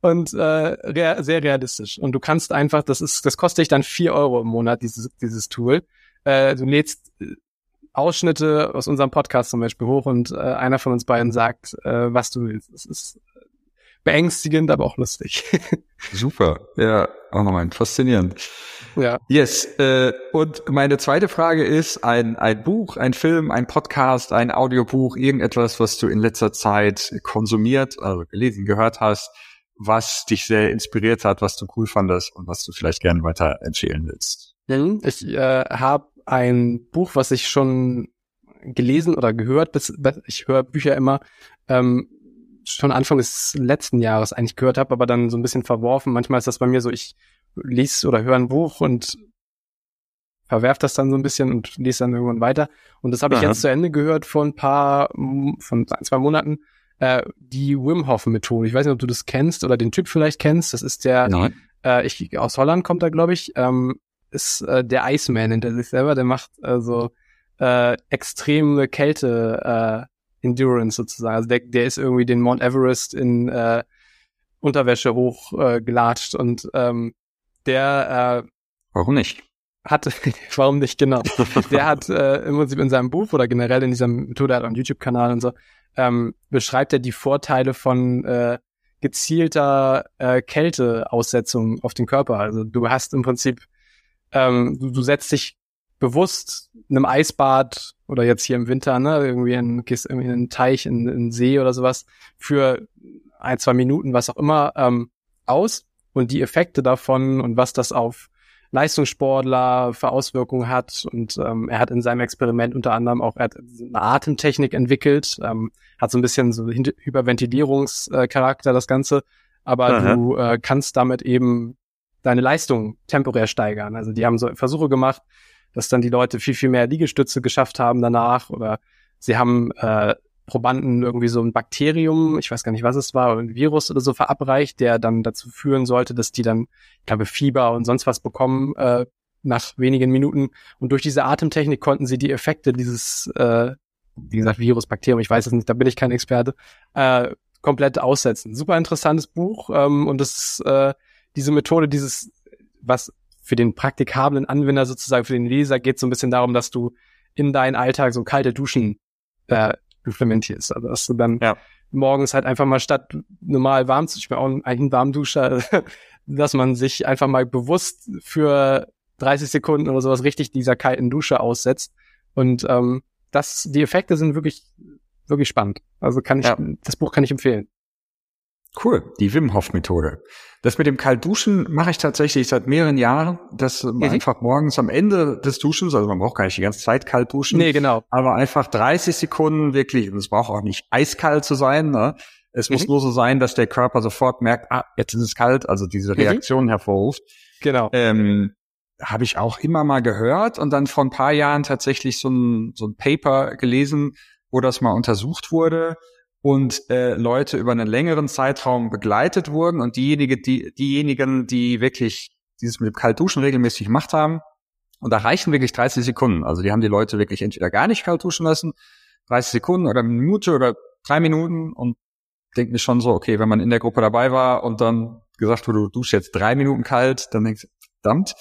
und äh, rea sehr realistisch. Und du kannst einfach, das ist, das kostet dich dann vier Euro im Monat, dieses, dieses Tool. Äh, du lädst Ausschnitte aus unserem Podcast zum Beispiel hoch und äh, einer von uns beiden sagt, äh, was du willst. Das ist beängstigend, aber auch lustig. Super, ja, auch nochmal faszinierend. Ja. Yes. Äh, und meine zweite Frage ist ein ein Buch, ein Film, ein Podcast, ein Audiobuch, irgendetwas, was du in letzter Zeit konsumiert, also gelesen, gehört hast, was dich sehr inspiriert hat, was du cool fandest und was du vielleicht gerne weiter erzählen willst. Mhm. Ich äh, habe ein Buch, was ich schon gelesen oder gehört, bis, ich höre Bücher immer, ähm, schon Anfang des letzten Jahres eigentlich gehört habe, aber dann so ein bisschen verworfen. Manchmal ist das bei mir so, ich lese oder höre ein Buch und verwerf das dann so ein bisschen und lese dann irgendwann weiter. Und das habe ich jetzt zu Ende gehört vor ein paar, von ein, zwei Monaten, äh, die Wim Hof Methode. Ich weiß nicht, ob du das kennst oder den Typ vielleicht kennst. Das ist der, Nein. äh, ich, aus Holland kommt er, glaube ich. Ähm, ist äh, der Iceman hinter sich selber, der macht also äh, extreme Kälte äh, Endurance sozusagen. Also der, der ist irgendwie den Mount Everest in äh, Unterwäsche hoch äh, gelatscht und ähm, der äh, Warum nicht? Hat, warum nicht, genau. der hat äh, im Prinzip in seinem Buch oder generell in dieser Methode, hat auch einen YouTube-Kanal und so, ähm, beschreibt er die Vorteile von äh, gezielter äh, Kälteaussetzung auf den Körper. Also du hast im Prinzip ähm, du, du setzt dich bewusst in einem Eisbad oder jetzt hier im Winter, ne, irgendwie in, gehst irgendwie in einen Teich, in, in einen See oder sowas für ein, zwei Minuten, was auch immer, ähm, aus und die Effekte davon und was das auf Leistungssportler für Auswirkungen hat. Und ähm, er hat in seinem Experiment unter anderem auch er hat eine Atemtechnik entwickelt, ähm, hat so ein bisschen so Hyperventilierungscharakter, das Ganze. Aber Aha. du äh, kannst damit eben deine Leistung temporär steigern. Also die haben so Versuche gemacht, dass dann die Leute viel, viel mehr Liegestütze geschafft haben danach oder sie haben äh, Probanden irgendwie so ein Bakterium, ich weiß gar nicht, was es war, ein Virus oder so verabreicht, der dann dazu führen sollte, dass die dann, ich glaube, Fieber und sonst was bekommen äh, nach wenigen Minuten. Und durch diese Atemtechnik konnten sie die Effekte dieses, äh, wie gesagt, Virus, Bakterium, ich weiß es nicht, da bin ich kein Experte, äh, komplett aussetzen. Super interessantes Buch ähm, und das äh, diese Methode, dieses, was für den praktikablen Anwender sozusagen, für den Leser geht so ein bisschen darum, dass du in deinen Alltag so kalte Duschen äh, implementierst. Also dass du dann ja. morgens halt einfach mal statt normal warm zu, ich bin auch eigentlich ein Warmduscher, dass man sich einfach mal bewusst für 30 Sekunden oder sowas richtig dieser kalten Dusche aussetzt. Und ähm, das, die Effekte sind wirklich, wirklich spannend. Also kann ich, ja. das Buch kann ich empfehlen. Cool, die Wim Hof Methode. Das mit dem Kaltduschen mache ich tatsächlich seit mehreren Jahren, dass mhm. einfach morgens am Ende des Duschens, also man braucht gar nicht die ganze Zeit kalt duschen. Nee, genau. Aber einfach 30 Sekunden wirklich, und es braucht auch nicht eiskalt zu sein, ne? Es mhm. muss nur so sein, dass der Körper sofort merkt, ah, jetzt ist es kalt, also diese mhm. Reaktion mhm. hervorruft. Genau. Ähm, habe ich auch immer mal gehört und dann vor ein paar Jahren tatsächlich so ein, so ein Paper gelesen, wo das mal untersucht wurde und äh, Leute über einen längeren Zeitraum begleitet wurden und diejenigen, die, diejenigen, die wirklich dieses mit Kaltduschen regelmäßig gemacht haben, und da reichen wirklich 30 Sekunden. Also die haben die Leute wirklich entweder gar nicht kalt duschen lassen, 30 Sekunden oder eine Minute oder drei Minuten und denkt mir schon so, okay, wenn man in der Gruppe dabei war und dann gesagt wurde, du duschst jetzt drei Minuten kalt, dann denkst du, verdammt.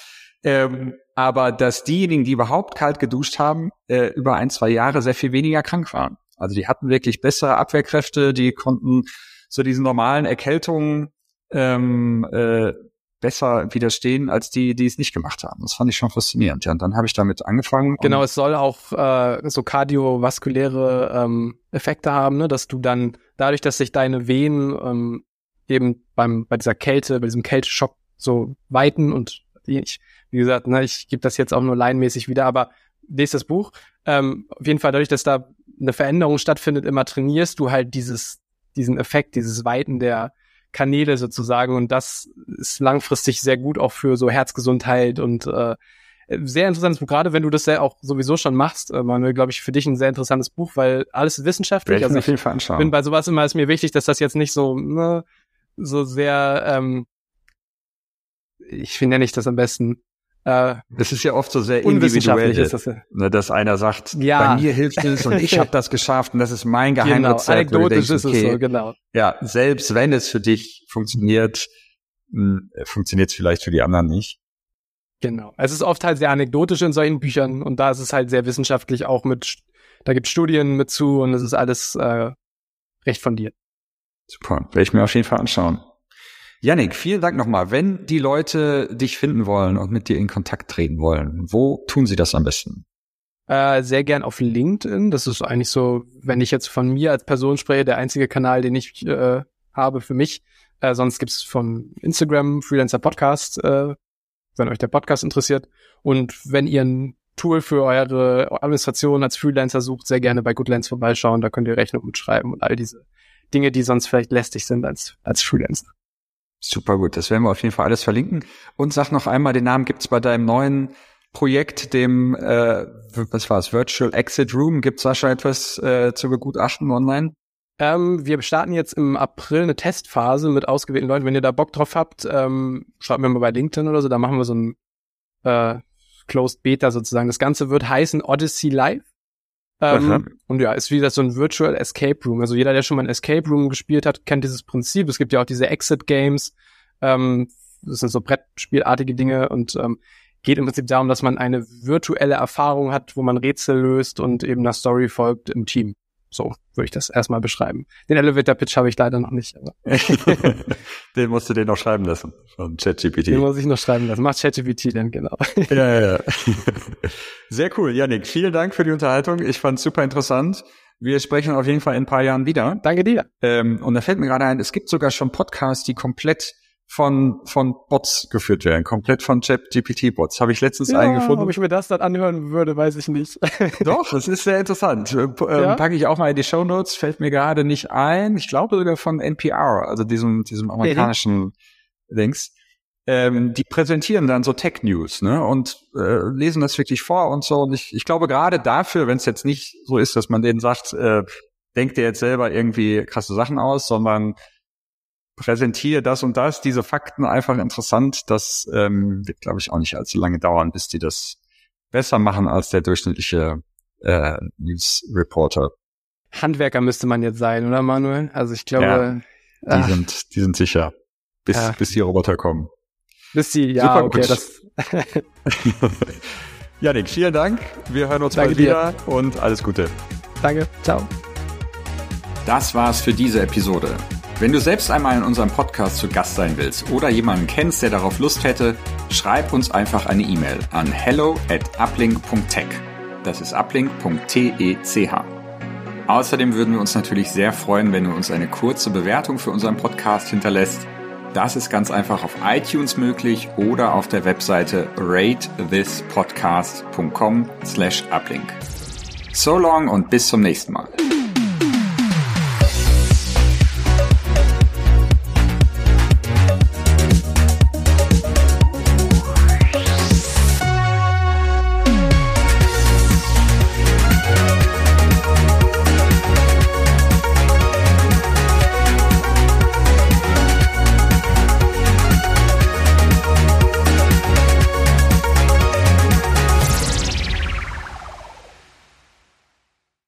Ähm, aber dass diejenigen, die überhaupt kalt geduscht haben, äh, über ein, zwei Jahre sehr viel weniger krank waren. Also die hatten wirklich bessere Abwehrkräfte, die konnten so diesen normalen Erkältungen ähm, äh, besser widerstehen als die, die es nicht gemacht haben. Das fand ich schon faszinierend. Ja, und dann habe ich damit angefangen. Genau, es soll auch äh, so kardiovaskuläre ähm, Effekte haben, ne? dass du dann dadurch, dass sich deine Venen ähm, eben beim bei dieser Kälte, bei diesem Kälteschock so weiten und ich, wie gesagt, ne, ich gebe das jetzt auch nur laienmäßig wieder, aber lest das Buch. Ähm, auf jeden Fall dadurch, dass da eine Veränderung stattfindet, immer trainierst du halt dieses, diesen Effekt, dieses Weiten der Kanäle sozusagen und das ist langfristig sehr gut auch für so Herzgesundheit und äh, sehr interessantes Buch, gerade wenn du das ja auch sowieso schon machst, äh, Manuel, glaube ich, für dich ein sehr interessantes Buch, weil alles wissenschaftlich. Also ich bin bei sowas immer ist mir wichtig, dass das jetzt nicht so ne, so sehr ähm, ich finde ja nicht das am besten äh, das ist ja oft so sehr individuell, ist das ja. ne, dass einer sagt, ja. bei mir hilft es und ich habe das geschafft und das ist mein genau, Geheimrezept. Genau, anekdotisch denkst, okay, ist es so, genau. Ja, selbst wenn es für dich funktioniert, hm, funktioniert es vielleicht für die anderen nicht. Genau. Es ist oft halt sehr anekdotisch in solchen Büchern und da ist es halt sehr wissenschaftlich auch mit, da gibt Studien mit zu und es ist alles äh, recht fundiert. Super, werde ich mir auf jeden Fall anschauen. Yannick, vielen Dank nochmal. Wenn die Leute dich finden wollen und mit dir in Kontakt treten wollen, wo tun sie das am besten? Äh, sehr gern auf LinkedIn. Das ist eigentlich so, wenn ich jetzt von mir als Person spreche, der einzige Kanal, den ich äh, habe für mich. Äh, sonst gibt's von Instagram Freelancer Podcast, äh, wenn euch der Podcast interessiert. Und wenn ihr ein Tool für eure Administration als Freelancer sucht, sehr gerne bei Goodlands vorbeischauen. Da könnt ihr Rechnung mitschreiben und all diese Dinge, die sonst vielleicht lästig sind als, als Freelancer. Super gut, das werden wir auf jeden Fall alles verlinken. Und sag noch einmal, den Namen gibt's bei deinem neuen Projekt, dem, äh, was war's, Virtual Exit Room. Gibt's da schon etwas äh, zu begutachten online? Ähm, wir starten jetzt im April eine Testphase mit ausgewählten Leuten. Wenn ihr da Bock drauf habt, ähm, schreibt mir mal bei LinkedIn oder so, da machen wir so ein äh, Closed Beta sozusagen. Das Ganze wird heißen Odyssey Live. Ähm, und ja, ist wieder so ein Virtual Escape Room. Also jeder, der schon mal ein Escape Room gespielt hat, kennt dieses Prinzip. Es gibt ja auch diese Exit Games. Ähm, das sind so Brettspielartige Dinge und ähm, geht im Prinzip darum, dass man eine virtuelle Erfahrung hat, wo man Rätsel löst und eben einer Story folgt im Team. So würde ich das erstmal beschreiben. Den Elevator Pitch habe ich leider noch nicht. Den musst du dir noch schreiben lassen von ChatGPT. Den muss ich noch schreiben lassen. Macht ChatGPT dann genau. ja, ja, ja. Sehr cool, Yannick. Vielen Dank für die Unterhaltung. Ich fand super interessant. Wir sprechen auf jeden Fall in ein paar Jahren wieder. Danke dir. Ähm, und da fällt mir gerade ein, es gibt sogar schon Podcasts, die komplett von, von Bots geführt werden, komplett von Chat-GPT-Bots. Habe ich letztens ja, eingefunden. Ob ich mir das dann anhören würde, weiß ich nicht. Doch, das ist sehr interessant. Äh, ja? Packe ich auch mal in die Show Notes, fällt mir gerade nicht ein. Ich glaube sogar von NPR, also diesem, diesem amerikanischen Links. Ähm, die präsentieren dann so Tech News, ne, und äh, lesen das wirklich vor und so. Und ich, ich glaube gerade dafür, wenn es jetzt nicht so ist, dass man denen sagt, äh, denkt ihr jetzt selber irgendwie krasse Sachen aus, sondern präsentiere das und das, diese Fakten einfach interessant. Das ähm, wird, glaube ich, auch nicht allzu lange dauern, bis die das besser machen als der durchschnittliche äh, News Reporter. Handwerker müsste man jetzt sein, oder Manuel? Also ich glaube, ja, die ach. sind, die sind sicher, bis, ja. bis die Roboter kommen. Bis die, ja, Super okay, gut. das. Janik, vielen Dank. Wir hören uns Danke bald wieder dir. und alles Gute. Danke, ciao. Das war's für diese Episode. Wenn du selbst einmal in unserem Podcast zu Gast sein willst oder jemanden kennst, der darauf Lust hätte, schreib uns einfach eine E-Mail an hello at uplink.tech. Das ist uplink.tech. Außerdem würden wir uns natürlich sehr freuen, wenn du uns eine kurze Bewertung für unseren Podcast hinterlässt. Das ist ganz einfach auf iTunes möglich oder auf der Webseite ratethispodcast.com slash uplink. So long und bis zum nächsten Mal.